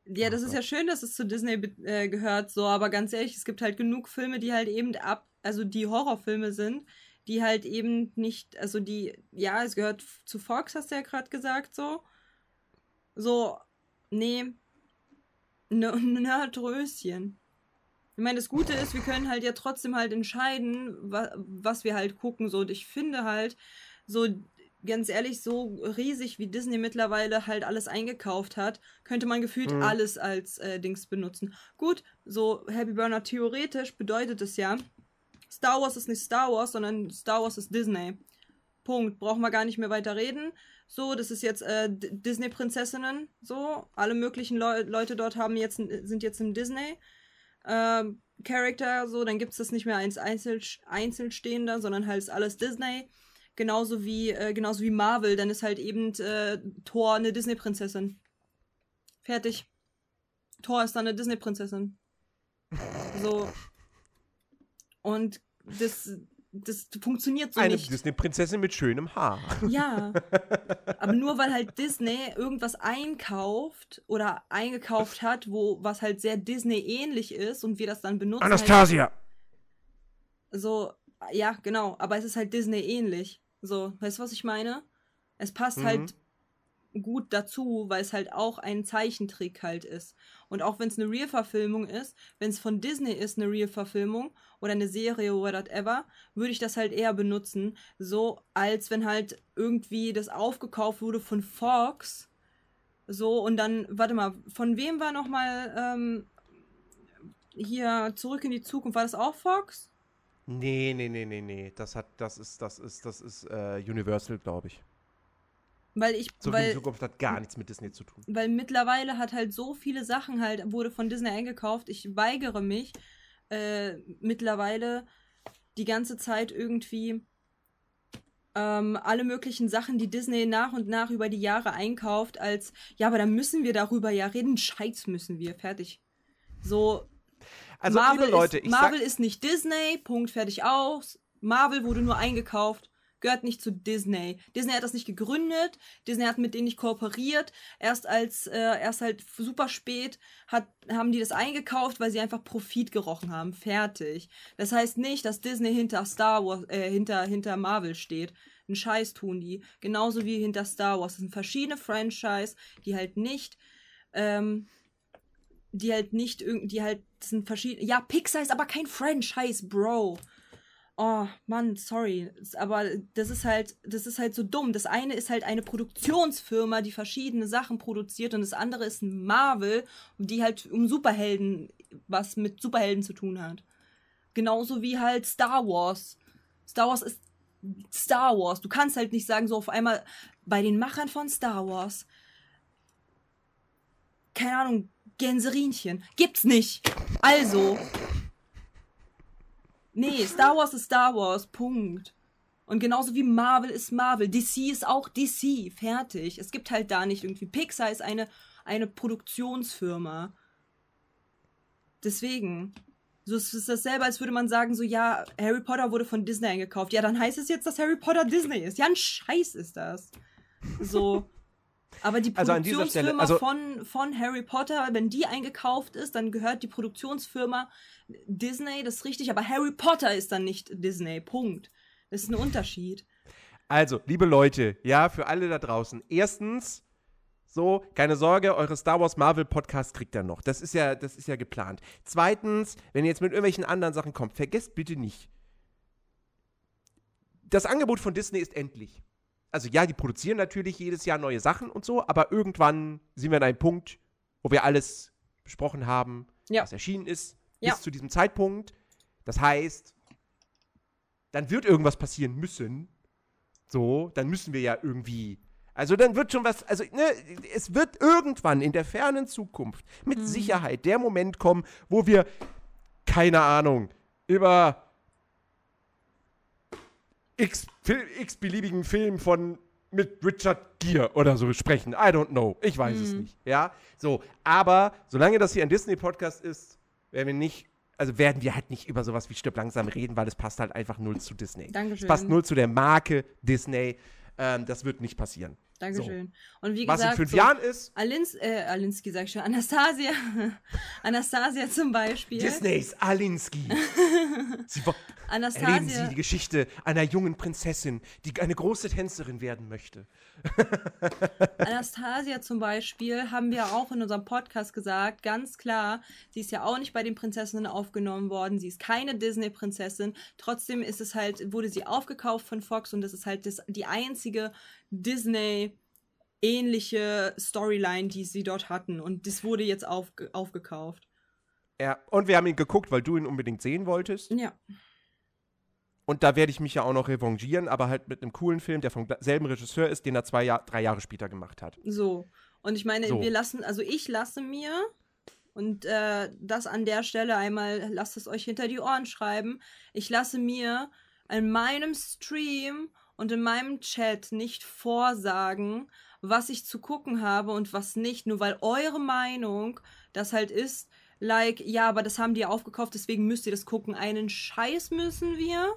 Ja, das ist ja schön, dass es zu Disney äh, gehört, so, aber ganz ehrlich, es gibt halt genug Filme, die halt eben ab, also die Horrorfilme sind, die halt eben nicht, also die, ja, es gehört zu Fox, hast du ja gerade gesagt, so. So, nee, Nerdröschen. Ich meine, das Gute ist, wir können halt ja trotzdem halt entscheiden, wa was wir halt gucken. So, und ich finde halt, so ganz ehrlich, so riesig wie Disney mittlerweile halt alles eingekauft hat, könnte man gefühlt Mhm. alles als äh, Dings benutzen. Gut, so Happy Burner theoretisch bedeutet es ja, Star Wars ist nicht Star Wars, sondern Star Wars ist Disney. Punkt. Brauchen wir gar nicht mehr weiter reden. So, das ist jetzt äh, Disney-Prinzessinnen. So, alle möglichen Leu Leute dort haben jetzt, sind jetzt im Disney. Ähm, Charakter, so, dann gibt es das nicht mehr als Einzel Einzelstehender, sondern halt alles Disney. Genauso wie, äh, genauso wie Marvel, dann ist halt eben äh, Thor eine Disney-Prinzessin. Fertig. Thor ist dann eine Disney-Prinzessin. So. Und das, das funktioniert so Eine nicht. Disney-Prinzessin mit schönem Haar. Ja. Aber nur weil halt Disney irgendwas einkauft oder eingekauft hat, wo was halt sehr Disney-ähnlich ist und wir das dann benutzen. Halt Anastasia! so, ja, genau. Aber es ist halt Disney-ähnlich. So, weißt du, was ich meine? Es passt Mhm. halt gut dazu, weil es halt auch ein Zeichentrick halt ist. Und auch wenn es eine Real-Verfilmung ist, wenn es von Disney ist, eine Real-Verfilmung oder eine Serie oder whatever, würde ich das halt eher benutzen, so als wenn halt irgendwie das aufgekauft wurde von Fox. So, und dann, warte mal, von wem war nochmal ähm, hier zurück in die Zukunft? War das auch Fox? Nee, nee, nee, nee, nee. Das hat, das ist, das ist, das ist äh, Universal, glaube ich. Weil ich, in die weil, Zukunft hat gar nichts mit Disney zu tun. weil mittlerweile hat halt so viele Sachen halt, wurde von Disney eingekauft. Ich weigere mich äh, mittlerweile die ganze Zeit irgendwie ähm, alle möglichen Sachen, die Disney nach und nach über die Jahre einkauft, als, ja, aber da müssen wir darüber ja reden. Scheiß müssen wir, fertig. So, Also, Marvel, liebe Leute, ist, Marvel sag, ist nicht Disney, Punkt, fertig aus. Marvel wurde nur eingekauft, gehört nicht zu Disney. Disney hat das nicht gegründet, Disney hat mit denen nicht kooperiert. Erst als, äh, erst halt super spät hat, haben die das eingekauft, weil sie einfach Profit gerochen haben. Fertig. Das heißt nicht, dass Disney hinter Star Wars, äh, hinter, hinter Marvel steht. Ein Scheiß tun die. Genauso wie hinter Star Wars. Das sind verschiedene Franchise, die halt nicht, ähm, die halt nicht irgendwie, die halt sind verschiedene. Ja, Pixar ist aber kein Franchise, Bro. Oh, Mann, sorry. Aber das ist halt, das ist halt so dumm. Das eine ist halt eine Produktionsfirma, die verschiedene Sachen produziert und das andere ist Marvel, die halt um Superhelden, was mit Superhelden zu tun hat. Genauso wie halt Star Wars. Star Wars ist Star Wars. Du kannst halt nicht sagen, so auf einmal bei den Machern von Star Wars. Keine Ahnung, Gänserinchen. Gibt's nicht. Also. Nee, Star Wars ist Star Wars. Punkt. Und genauso wie Marvel ist Marvel. DC ist auch DC. Fertig. Es gibt halt da nicht irgendwie. Pixar ist eine, eine Produktionsfirma. Deswegen. So es ist dasselbe, als würde man sagen, so, ja, Harry Potter wurde von Disney eingekauft. Ja, dann heißt es jetzt, dass Harry Potter Disney ist. Ja, ein Scheiß ist das. So. Aber die Also an dieser Stelle, Produktionsfirma also- von, von Harry Potter, wenn die eingekauft ist, dann gehört die Produktionsfirma Disney, das ist richtig, aber Harry Potter ist dann nicht Disney. Punkt. Das ist ein Unterschied. also, liebe Leute, ja, für alle da draußen. Erstens, so, keine Sorge, eure Star Wars Marvel Podcast kriegt ihr noch. Das ist ja, das ist ja geplant. Zweitens, wenn ihr jetzt mit irgendwelchen anderen Sachen kommt, vergesst bitte nicht. Das Angebot von Disney ist endlich. Also ja, die produzieren natürlich jedes Jahr neue Sachen und so, aber irgendwann sind wir an einem Punkt, wo wir alles besprochen haben, Ja. was erschienen ist, Ja. bis zu diesem Zeitpunkt. Das heißt, dann wird irgendwas passieren müssen. So, dann müssen wir ja irgendwie. Also dann wird schon was, also ne, es wird irgendwann in der fernen Zukunft mit Mhm. Sicherheit der Moment kommen, wo wir, keine Ahnung, über x, Fil- x beliebigen Film von mit Richard Gere oder so sprechen. I don't know. Ich weiß es Mhm. nicht. Ja, so. Aber solange das hier ein Disney-Podcast ist, werden wir nicht, also werden wir halt nicht über sowas wie Stirb langsam reden, weil es passt halt einfach null zu Disney. Dankeschön. Es passt null zu der Marke Disney. Ähm, das wird nicht passieren. Dankeschön. Und wie Was gesagt, in fünf so, Jahren ist, Alins, äh, Alinsky sag ich schon, Anastasia, Anastasia zum Beispiel. Disneys Alinsky. Sie, wo- erleben Sie Anastasia, die Geschichte einer jungen Prinzessin, die eine große Tänzerin werden möchte. Anastasia zum Beispiel haben wir auch in unserem Podcast gesagt, ganz klar, sie ist ja auch nicht bei den Prinzessinnen aufgenommen worden, sie ist keine Disney-Prinzessin, trotzdem ist es halt, wurde sie aufgekauft von Fox und das ist halt das, die einzige Disney-ähnliche Storyline, die sie dort hatten und das wurde jetzt aufge aufgekauft. Ja, und wir haben ihn geguckt, weil du ihn unbedingt sehen wolltest. Ja, Und da werde ich mich ja auch noch revanchieren, aber halt mit einem coolen Film, der vom selben Regisseur ist, den er zwei Jahr, drei Jahre später gemacht hat. so. Und ich meine, So. wir lassen, also ich lasse mir und äh, das an der Stelle einmal, lasst es euch hinter die Ohren schreiben. Ich lasse mir an meinem Stream und in meinem Chat nicht vorsagen, was ich zu gucken habe und was nicht, nur weil eure Meinung das halt ist, like, ja, aber das haben die aufgekauft, deswegen müsst ihr das gucken. Einen Scheiß müssen wir.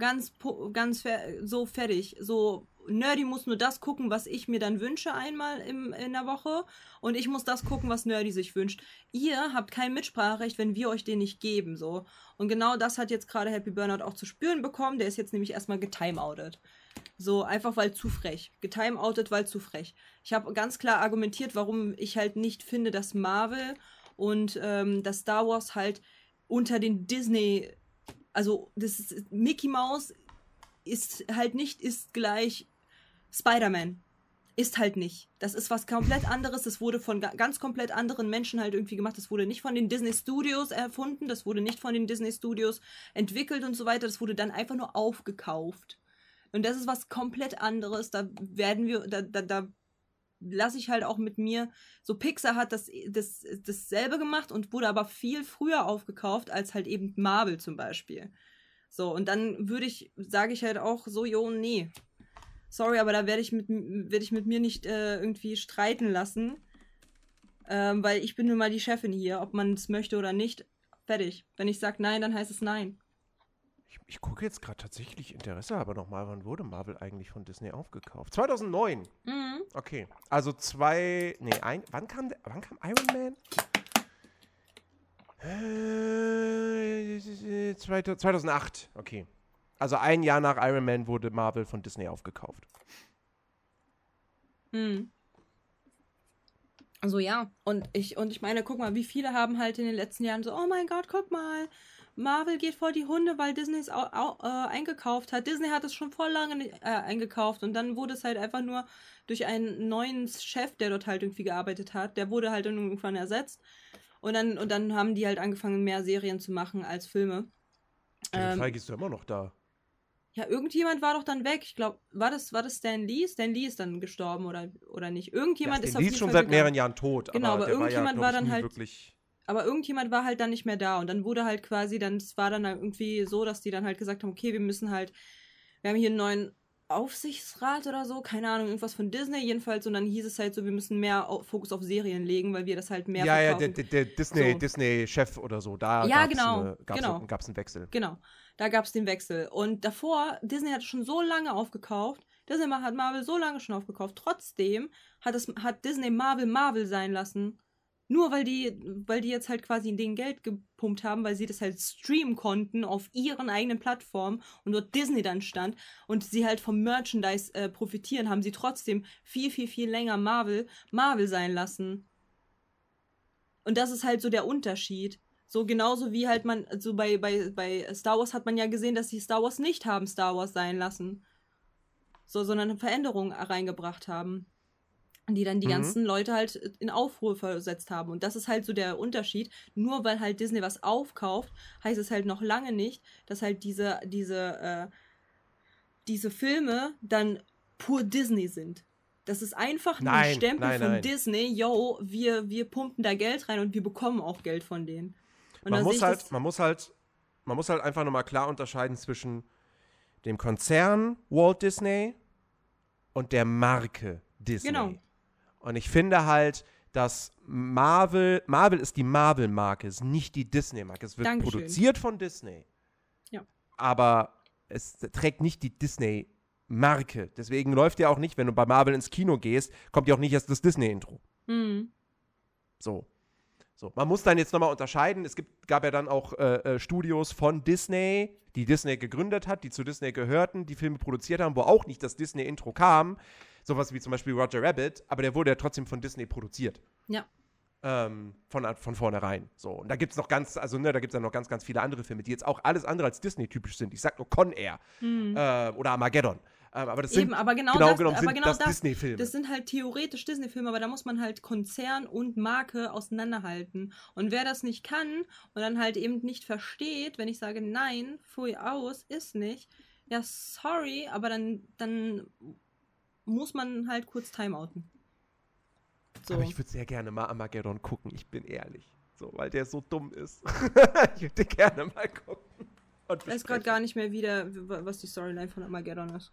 Ganz, ganz so fertig. So, Nerdy muss nur das gucken, was ich mir dann wünsche einmal im, in der Woche. Und ich muss das gucken, was Nerdy sich wünscht. Ihr habt kein Mitspracherecht, wenn wir euch den nicht geben. So. Und genau das hat jetzt gerade Happy Burnout auch zu spüren bekommen. Der ist jetzt nämlich erstmal getimeoutet. So, einfach weil zu frech. Getimeoutet, weil zu frech. Ich habe ganz klar argumentiert, warum ich halt nicht finde, dass Marvel und ähm, dass Star Wars halt unter den Disney, also das ist, Mickey Mouse ist halt nicht ist gleich Spider-Man. Ist halt nicht. Das ist was komplett anderes. Das wurde von ganz komplett anderen Menschen halt irgendwie gemacht. Das wurde nicht von den Disney Studios erfunden. Das wurde nicht von den Disney Studios entwickelt und so weiter. Das wurde dann einfach nur aufgekauft. Und das ist was komplett anderes. Da werden wir, da, da, da lasse ich halt auch mit mir, so Pixar hat das, das dasselbe gemacht und wurde aber viel früher aufgekauft als halt eben Marvel zum Beispiel. So, und dann würde ich, sage ich halt auch so, jo, nee. Sorry, aber da werde ich mit, werd ich mit mir nicht äh, irgendwie streiten lassen. Ähm, weil ich bin nun mal die Chefin hier, ob man es möchte oder nicht. Fertig. Wenn ich sage nein, dann heißt es nein. Ich, ich gucke jetzt gerade tatsächlich Interesse, aber nochmal, wann wurde Marvel eigentlich von Disney aufgekauft? 2009. Mhm. Okay. Also zwei, nee, ein, wann kam, wann kam Iron Man? Äh, 2008, okay. Also ein Jahr nach Iron Man wurde Marvel von Disney aufgekauft. Hm. Also ja, und ich, und ich meine, guck mal, wie viele haben halt in den letzten Jahren so, oh mein Gott, guck mal, Marvel geht vor die Hunde, weil Disney es äh, eingekauft hat. Disney hat es schon vor lange äh, eingekauft und dann wurde es halt einfach nur durch einen neuen Chef, der dort halt irgendwie gearbeitet hat, der wurde halt irgendwann ersetzt. Und dann, und dann haben die halt angefangen, mehr Serien zu machen als Filme. Ähm, Feige ist doch immer noch da. Ja, irgendjemand war doch dann weg. Ich glaube, war das, war das Stan Lee? Stan Lee ist dann gestorben oder, oder nicht? Irgendjemand ja, ist auf jeden ist schon Fall seit gegangen. mehreren Jahren tot. Genau, aber, aber irgendjemand war, ja, war dann halt. Aber irgendjemand war halt dann nicht mehr da und dann wurde halt quasi, dann, es war dann irgendwie so, dass die dann halt gesagt haben, okay, wir müssen halt, wir haben hier einen neuen Aufsichtsrat oder so, keine Ahnung, irgendwas von Disney jedenfalls und dann hieß es halt so, wir müssen mehr Fokus auf Serien legen, weil wir das halt mehr Ja, verkaufen. ja, der, der Disney, so. Disney-Chef oder so, da ja, gab es genau, eine, genau. einen Wechsel. Genau, da gab es den Wechsel und davor, Disney hat schon so lange aufgekauft, Disney hat Marvel so lange schon aufgekauft, trotzdem hat, es, hat Disney Marvel Marvel sein lassen nur weil die, weil die jetzt halt quasi in den Geld gepumpt haben, weil sie das halt streamen konnten auf ihren eigenen Plattformen und dort Disney dann stand und sie halt vom Merchandise äh, profitieren, haben sie trotzdem viel, viel, viel länger Marvel, Marvel sein lassen. Und das ist halt so der Unterschied. So genauso wie halt man, so bei, bei, bei Star Wars hat man ja gesehen, dass sie Star Wars nicht haben Star Wars sein lassen. So, sondern Veränderungen reingebracht haben die dann die mhm. ganzen Leute halt in Aufruhr versetzt haben. Und das ist halt so der Unterschied. Nur weil halt Disney was aufkauft, heißt es halt noch lange nicht, dass halt diese, diese, äh, diese Filme dann pur Disney sind. Das ist einfach nein, ein Stempel nein, von nein. Disney, yo, wir, wir pumpen da Geld rein und wir bekommen auch Geld von denen. Und man muss halt, man muss halt, man muss halt einfach nochmal klar unterscheiden zwischen dem Konzern Walt Disney und der Marke Disney. Genau. Und ich finde halt, dass Marvel, Marvel ist die Marvel-Marke, ist nicht die Disney-Marke. Es wird Dankeschön. produziert von Disney. Ja. Aber es trägt nicht die Disney-Marke. Deswegen läuft ja auch nicht, wenn du bei Marvel ins Kino gehst, kommt ja auch nicht erst das Disney-Intro. Mhm. So. So, man muss dann jetzt nochmal unterscheiden. Es gibt, gab ja dann auch äh, äh, Studios von Disney, die Disney gegründet hat, die zu Disney gehörten, die Filme produziert haben, wo auch nicht das Disney-Intro kam sowas wie zum Beispiel Roger Rabbit, aber der wurde ja trotzdem von Disney produziert. Ja. Ähm, von, von vornherein. So. Und da gibt es noch ganz, also ne, da gibt es ja noch ganz, ganz viele andere Filme, die jetzt auch alles andere als Disney-typisch sind. Ich sag nur Con Air mhm. äh, oder Armageddon. Ähm, aber das Eben, sind, aber genau, genau das, genommen aber genau das, das Disney-Filme. Das sind halt theoretisch Disney-Filme, aber da muss man halt Konzern und Marke auseinanderhalten. Und wer das nicht kann und dann halt eben nicht versteht, wenn ich sage, nein, pfui aus, ist nicht, ja, sorry, aber dann, dann muss man halt kurz timeouten. So. Aber ich würde sehr gerne mal Armageddon gucken, ich bin ehrlich. So, weil der so dumm ist. ich würde gerne mal gucken. ich weiß gerade gar nicht mehr wieder, was die Storyline von Armageddon ist.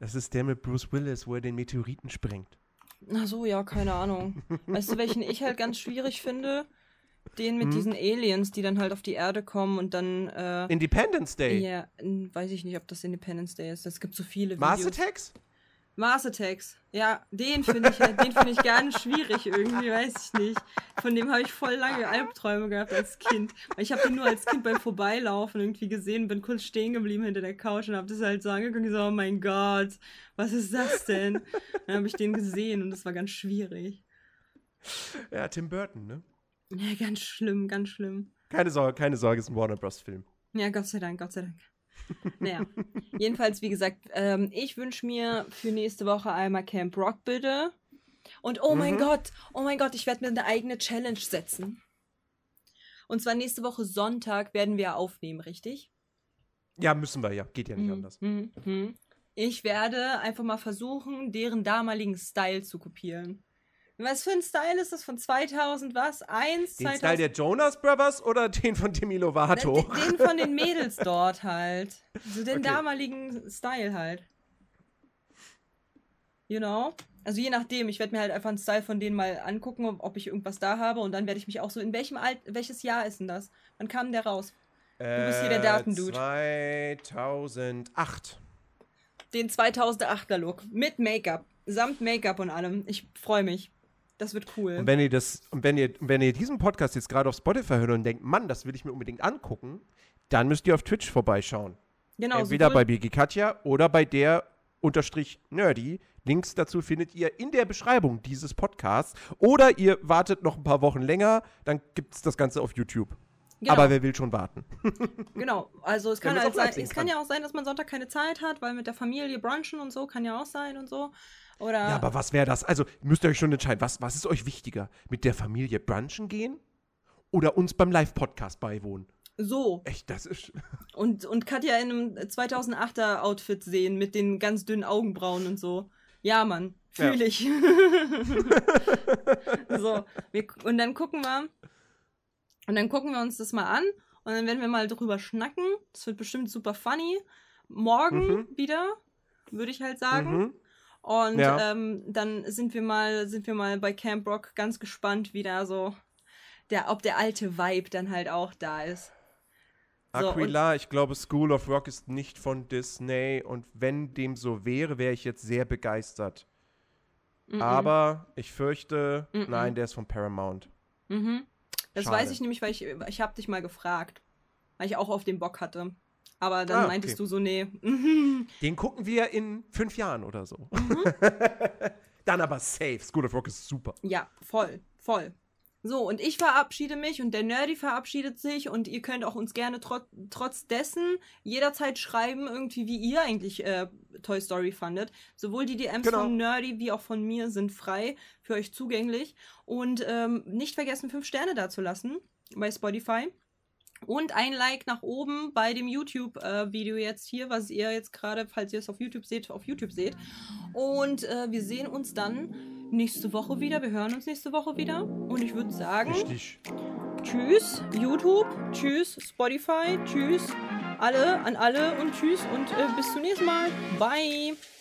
Das ist der mit Bruce Willis, wo er den Meteoriten sprengt. Ach so, ja, keine Ahnung. Weißt du, welchen ich halt ganz schwierig finde? Den mit Hm? diesen Aliens, die dann halt auf die Erde kommen und dann, äh, Independence Day. ja, weiß ich nicht, ob das Independence Day ist. Es gibt so viele Mars Videos. Attacks? Mars Attacks. Ja, den finde ich, halt- den finde ich ganz schwierig irgendwie, weiß ich nicht. Von dem habe ich voll lange Albträume gehabt als Kind. Weil Ich habe den nur als Kind beim Vorbeilaufen irgendwie gesehen, bin kurz stehen geblieben hinter der Couch und habe das halt so angeguckt und so, oh mein Gott, was ist das denn? Dann habe ich den gesehen und das war ganz schwierig. Ja, Tim Burton, ne? Ja, ganz schlimm, ganz schlimm. Keine Sorge, keine Sorge, ist ein Warner Bros. Film. Ja, Gott sei Dank, Gott sei Dank. Naja, jedenfalls, wie gesagt, ähm, ich wünsche mir für nächste Woche einmal Camp Rock, bitte. Und oh mein Mhm. Gott, oh mein Gott, ich werde mir eine eigene Challenge setzen. Und zwar nächste Woche Sonntag werden wir aufnehmen, richtig? Ja, müssen wir ja. Geht ja nicht Mhm, anders. mhm, mhm. Ich werde einfach mal versuchen, deren damaligen Style zu kopieren. Was für ein Style ist das von 2000 was? 1, Den 2000? Style der Jonas Brothers oder den von Demi Lovato? Den, den von den Mädels dort halt. So den Okay. damaligen Style halt. You know? Also je nachdem, ich werde mir halt einfach einen Style von denen mal angucken, ob- ich irgendwas da habe und dann werde ich mich auch so, in welchem Alt, welches Jahr ist denn das? Wann kam der raus? bist hier der Datendude. 2008. Den 2008er Look. Mit Make-up. Samt Make-up und allem. Ich freue mich. Das wird cool. Und wenn ihr das, und wenn ihr, wenn ihr diesen Podcast jetzt gerade auf Spotify hört und denkt, Mann, das will ich mir unbedingt angucken, dann müsst ihr auf Twitch vorbeischauen. genau, Entweder bei BG Katja oder bei der unterstrich nerdy. Links dazu findet ihr in der Beschreibung dieses Podcasts. Oder ihr wartet noch ein paar Wochen länger, dann gibt es das Ganze auf YouTube. genau. Aber wer will schon warten? Genau, also es kann halt sein, es kann. ja auch sein, dass man Sonntag keine Zeit hat, weil mit der Familie brunchen und so kann ja auch sein und so. Oder Ja, aber was wäre das? Also müsst ihr euch schon entscheiden, was, was ist euch wichtiger? Mit der Familie brunchen gehen oder uns beim Live-Podcast beiwohnen? so. Echt, das ist. Und, und Katja in einem 2008er Outfit sehen mit den ganz dünnen Augenbrauen und so. Ja, Mann, Ja. fühle ich. so, wir, und dann gucken wir, und dann gucken wir uns das mal an und dann werden wir mal drüber schnacken. Das wird bestimmt super funny. Morgen Mhm. wieder, würde ich halt sagen. Mhm. Und Ja. ähm, dann sind wir mal, sind wir mal bei Camp Rock ganz gespannt, wie da so der, ob der alte Vibe dann halt auch da ist. So, Aquila, ich glaube, School of Rock ist nicht von Disney und wenn dem so wäre, wäre ich jetzt sehr begeistert. Mhm. Aber ich fürchte, Mhm. nein, der ist von Paramount. Mhm. Das Schade. weiß ich nämlich, weil ich, ich habe dich mal gefragt, weil ich auch auf den Bock hatte. Aber dann Ah, meintest okay. du so, nee. Mhm. Den gucken wir in fünf Jahren oder so. Dann aber safe. School of Rock ist super. Ja, voll, voll. So, und ich verabschiede mich und der Nerdy verabschiedet sich und ihr könnt auch uns gerne trot trotz dessen jederzeit schreiben, irgendwie, wie ihr eigentlich äh, Toy Story fandet. Sowohl die DMs Genau. von Nerdy wie auch von mir sind frei für euch zugänglich. Und ähm, nicht vergessen, fünf Sterne dazulassen bei Spotify. Und ein Like nach oben bei dem YouTube-Video jetzt hier, was ihr jetzt gerade, falls ihr es auf YouTube seht, auf YouTube seht. Und äh, wir sehen uns dann nächste Woche wieder. Wir hören uns nächste Woche wieder. Und ich würde sagen, Richtig. tschüss YouTube, tschüss Spotify, tschüss alle an alle und tschüss und äh, bis zum nächsten Mal. Bye.